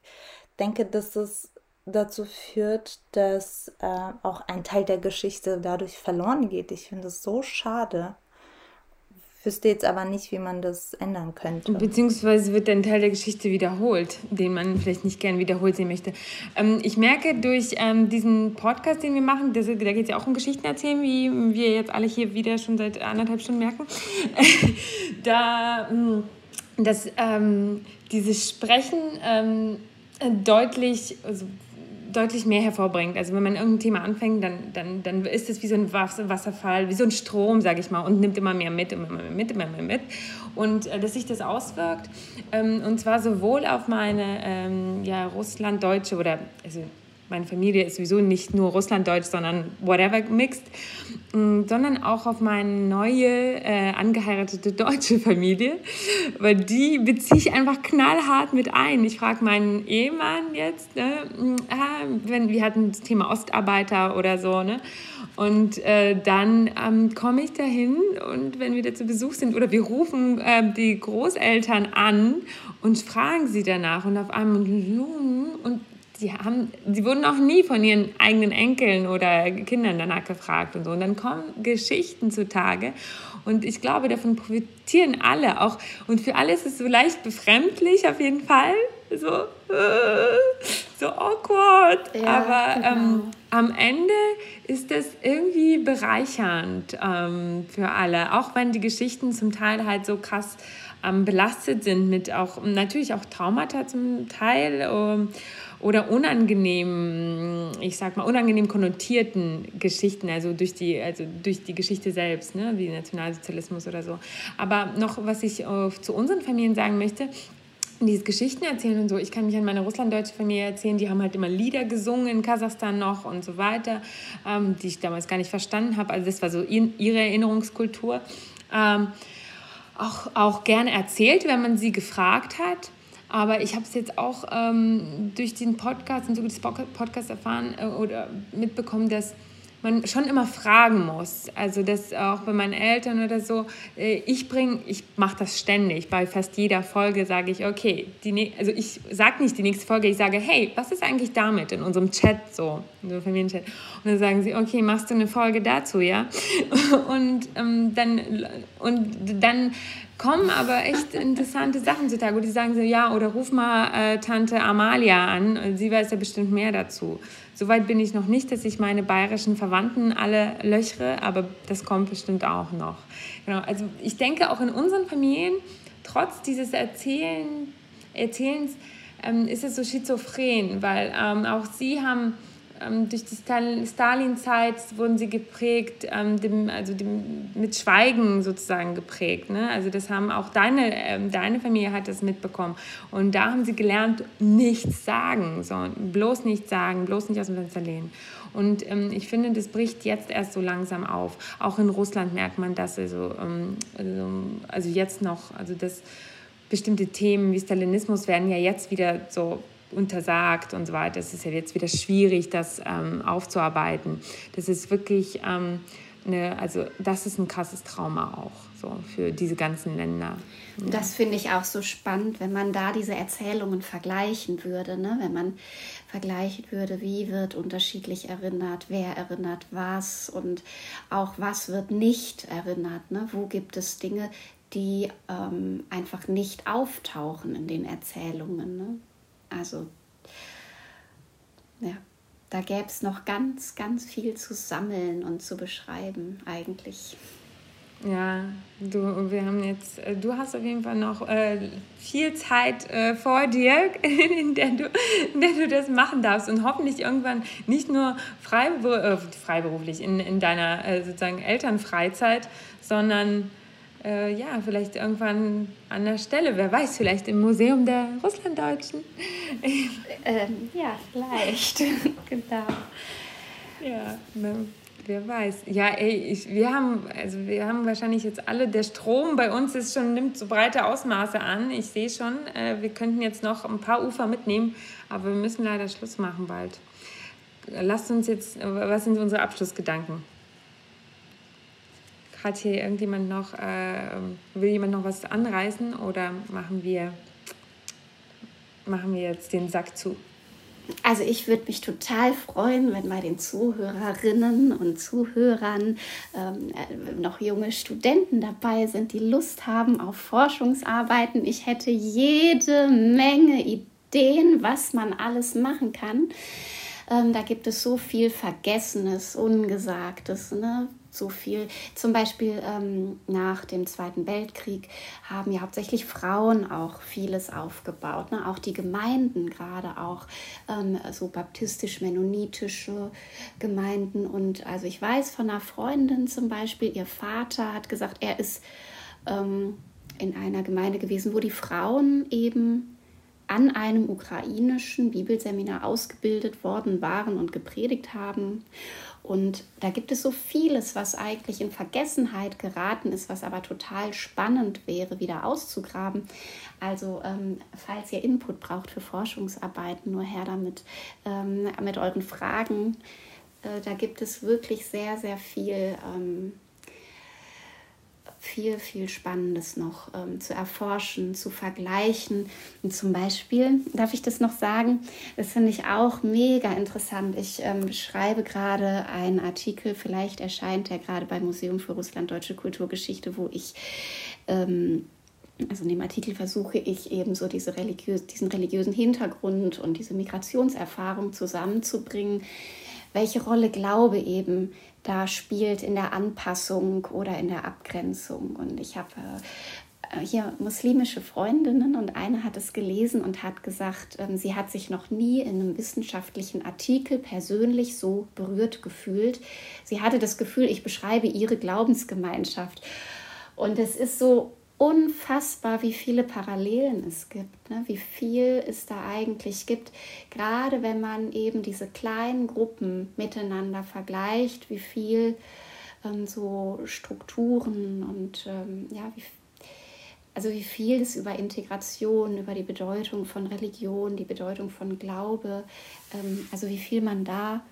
denke, dass es dazu führt, dass äh, auch ein Teil der Geschichte dadurch verloren geht. Ich finde es so schade wüsste jetzt aber nicht, wie man das ändern könnte. Beziehungsweise wird ein Teil der Geschichte wiederholt, den man vielleicht nicht gern wiederholt sehen möchte. Ähm, ich merke durch ähm, diesen Podcast, den wir machen, das, da geht es ja auch um Geschichten erzählen, wie wir jetzt alle hier wieder schon seit anderthalb Stunden merken, da, hm, dass ähm, dieses Sprechen ähm, deutlich, also deutlich mehr hervorbringt. Also wenn man irgendein Thema anfängt, dann, dann, dann ist es wie so ein Wasserfall, wie so ein Strom, sage ich mal, und nimmt immer mehr mit, immer mehr mit, immer mehr mit. Und äh, dass sich das auswirkt, ähm, und zwar sowohl auf meine ähm, ja, Russlanddeutsche oder also meine Familie ist sowieso nicht nur Russlanddeutsch, sondern whatever mixed, mm, sondern auch auf meine neue äh, angeheiratete deutsche Familie, weil die beziehe ich einfach knallhart mit ein. Ich frage meinen Ehemann jetzt, ne, mm, ah, wenn wir hatten das Thema Ostarbeiter oder so, ne? Und äh, dann ähm, komme ich dahin und wenn wir da zu Besuch sind oder wir rufen äh, die Großeltern an und fragen sie danach und auf einmal und die, haben, die wurden noch nie von ihren eigenen Enkeln oder Kindern danach gefragt und so. Und dann kommen Geschichten zutage. Und ich glaube, davon profitieren alle auch. Und für alle ist es so leicht befremdlich auf jeden Fall. So, äh, so awkward. Ja, Aber genau. ähm, am Ende ist das irgendwie bereichernd ähm, für alle. Auch wenn die Geschichten zum Teil halt so krass ähm, belastet sind mit auch natürlich auch Traumata zum Teil. Ähm, oder unangenehm, ich sag mal, unangenehm konnotierten Geschichten, also durch die, also durch die Geschichte selbst, ne, wie Nationalsozialismus oder so. Aber noch, was ich äh, zu unseren Familien sagen möchte, dieses Geschichten erzählen und so. Ich kann mich an meine russlanddeutsche Familie erzählen, die haben halt immer Lieder gesungen in Kasachstan noch und so weiter, ähm, die ich damals gar nicht verstanden habe. Also das war so in, ihre Erinnerungskultur. Ähm, auch, auch gerne erzählt, wenn man sie gefragt hat. Aber ich habe es jetzt auch ähm, durch den Podcast und so des Podcast erfahren äh, oder mitbekommen, dass man schon immer fragen muss. Also das auch bei meinen Eltern oder so. Äh, ich bringe, ich mache das ständig. Bei fast jeder Folge sage ich, okay, die, also ich sage nicht die nächste Folge, ich sage, hey, was ist eigentlich damit in unserem Chat so, in unserem Familienchat? Und dann sagen sie, okay, machst du eine Folge dazu, ja? Und ähm, dann und dann kommen aber echt interessante Sachen zutage, wo die sagen so, ja, oder ruf mal äh, Tante Amalia an, sie weiß ja bestimmt mehr dazu. Soweit bin ich noch nicht, dass ich meine bayerischen Verwandten alle löchere, aber das kommt bestimmt auch noch. Genau, also ich denke auch in unseren Familien, trotz dieses Erzählen, Erzählens, ähm, ist es so schizophren, weil ähm, auch sie haben ähm, durch die Stalin-Zeit wurden sie geprägt, ähm, dem, also dem, mit Schweigen sozusagen geprägt. Ne? Also das haben auch deine, ähm, deine Familie hat das mitbekommen. Und da haben sie gelernt, nichts sagen, so, bloß nichts sagen, bloß nicht aus dem Fenster lehnen. Und ähm, ich finde, das bricht jetzt erst so langsam auf. Auch in Russland merkt man das, also, ähm, also, also jetzt noch, also das bestimmte Themen wie Stalinismus werden ja jetzt wieder so untersagt und so weiter. Es ist ja jetzt wieder schwierig, das ähm, aufzuarbeiten. Das ist wirklich ähm, eine, also das ist ein krasses Trauma auch so für diese ganzen Länder. Ja. Das finde ich auch so spannend, wenn man da diese Erzählungen vergleichen würde, ne? wenn man vergleichen würde, wie wird unterschiedlich erinnert, wer erinnert was und auch was wird nicht erinnert. Ne? Wo gibt es Dinge, die ähm, einfach nicht auftauchen in den Erzählungen. Ne? Also ja, da gäbe es noch ganz, ganz viel zu sammeln und zu beschreiben eigentlich. Ja, du, wir haben jetzt, äh, du hast auf jeden Fall noch äh, viel Zeit äh, vor dir, in der, du, in der du das machen darfst und hoffentlich irgendwann nicht nur freiber äh, freiberuflich in, in deiner äh, sozusagen Elternfreizeit, sondern äh, ja, vielleicht irgendwann an der Stelle, wer weiß, vielleicht im Museum der Russlanddeutschen. ähm, ja, vielleicht, genau. Ja, ne. Wer weiß. Ja, ey, ich, wir haben, also wir haben wahrscheinlich jetzt alle, der Strom bei uns ist schon, nimmt so breite Ausmaße an. Ich sehe schon, äh, wir könnten jetzt noch ein paar Ufer mitnehmen, aber wir müssen leider Schluss machen bald. Lasst uns jetzt, was sind unsere Abschlussgedanken? Hat hier irgendjemand noch, äh, will jemand noch was anreißen oder machen wir, machen wir jetzt den Sack zu? Also ich würde mich total freuen, wenn bei den Zuhörerinnen und Zuhörern ähm, äh, noch junge Studenten dabei sind, die Lust haben auf Forschungsarbeiten. Ich hätte jede Menge Ideen, was man alles machen kann. Ähm, da gibt es so viel Vergessenes, Ungesagtes. Ne? So viel. Zum Beispiel ähm, nach dem Zweiten Weltkrieg haben ja hauptsächlich Frauen auch vieles aufgebaut. Ne? Auch die Gemeinden, gerade auch ähm, so baptistisch-mennonitische Gemeinden. Und also ich weiß von einer Freundin zum Beispiel, ihr Vater hat gesagt, er ist ähm, in einer Gemeinde gewesen, wo die Frauen eben an einem ukrainischen Bibelseminar ausgebildet worden waren und gepredigt haben. Und da gibt es so vieles, was eigentlich in Vergessenheit geraten ist, was aber total spannend wäre, wieder auszugraben. Also, ähm, falls ihr Input braucht für Forschungsarbeiten, nur her damit ähm, mit euren Fragen. Äh, da gibt es wirklich sehr, sehr viel. Ähm, viel, viel Spannendes noch ähm, zu erforschen, zu vergleichen. Und zum Beispiel, darf ich das noch sagen, das finde ich auch mega interessant. Ich ähm, schreibe gerade einen Artikel, vielleicht erscheint der gerade beim Museum für Russland Deutsche Kulturgeschichte, wo ich ähm, also in dem Artikel versuche ich eben so diese religiös, diesen religiösen Hintergrund und diese Migrationserfahrung zusammenzubringen. Welche Rolle Glaube eben da spielt in der Anpassung oder in der Abgrenzung. Und ich habe äh, hier muslimische Freundinnen und eine hat es gelesen und hat gesagt, ähm, sie hat sich noch nie in einem wissenschaftlichen Artikel persönlich so berührt gefühlt. Sie hatte das Gefühl, ich beschreibe ihre Glaubensgemeinschaft. Und es ist so unfassbar, wie viele Parallelen es gibt, ne? wie viel es da eigentlich gibt, gerade wenn man eben diese kleinen Gruppen miteinander vergleicht, wie viel ähm, so Strukturen und ähm, ja, wie, also wie viel es über Integration, über die Bedeutung von Religion, die Bedeutung von Glaube, ähm, also wie viel man da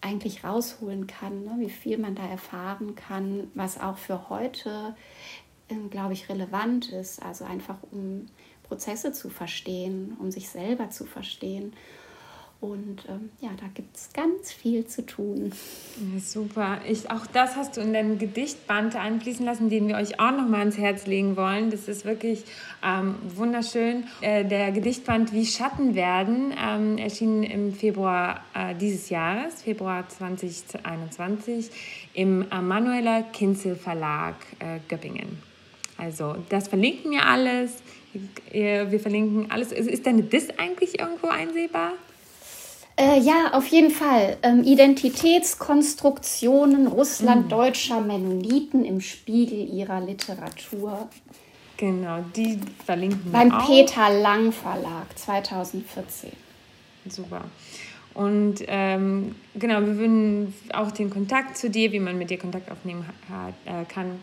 eigentlich rausholen kann, ne? wie viel man da erfahren kann, was auch für heute glaube ich, relevant ist. Also einfach um Prozesse zu verstehen, um sich selber zu verstehen. Und ähm, ja, da gibt es ganz viel zu tun. Ja, super. Ich, auch das hast du in deinem Gedichtband einfließen lassen, den wir euch auch noch mal ans Herz legen wollen. Das ist wirklich ähm, wunderschön. Äh, der Gedichtband Wie Schatten werden ähm, erschien im Februar äh, dieses Jahres, Februar 2021, im Manueller Kinzel Verlag äh, Göppingen. Also das verlinken wir alles. Wir verlinken alles. Ist deine Dis eigentlich irgendwo einsehbar? Äh, ja, auf jeden Fall. Ähm, Identitätskonstruktionen russlanddeutscher Mennoniten im Spiegel ihrer Literatur. Genau, die verlinken wir Beim. Peter Lang Verlag 2014. Super. Und ähm, genau, wir würden auch den Kontakt zu dir, wie man mit dir Kontakt aufnehmen äh, kann,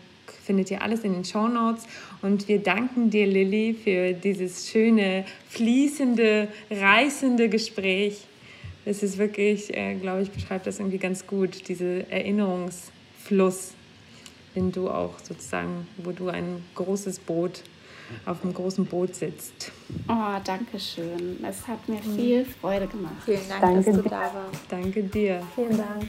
findet ihr alles in den Show Notes. Und wir danken dir, Lilly, für dieses schöne, fließende, reißende Gespräch. Es ist wirklich, äh, glaube ich, beschreibt das irgendwie ganz gut, diese Erinnerungsfluss, den du auch sozusagen, wo du ein großes Boot auf einem großen Boot sitzt. Oh, danke schön. Es hat mir viel Freude gemacht. Vielen Dank, danke dass du da warst. Danke dir. Vielen Dank.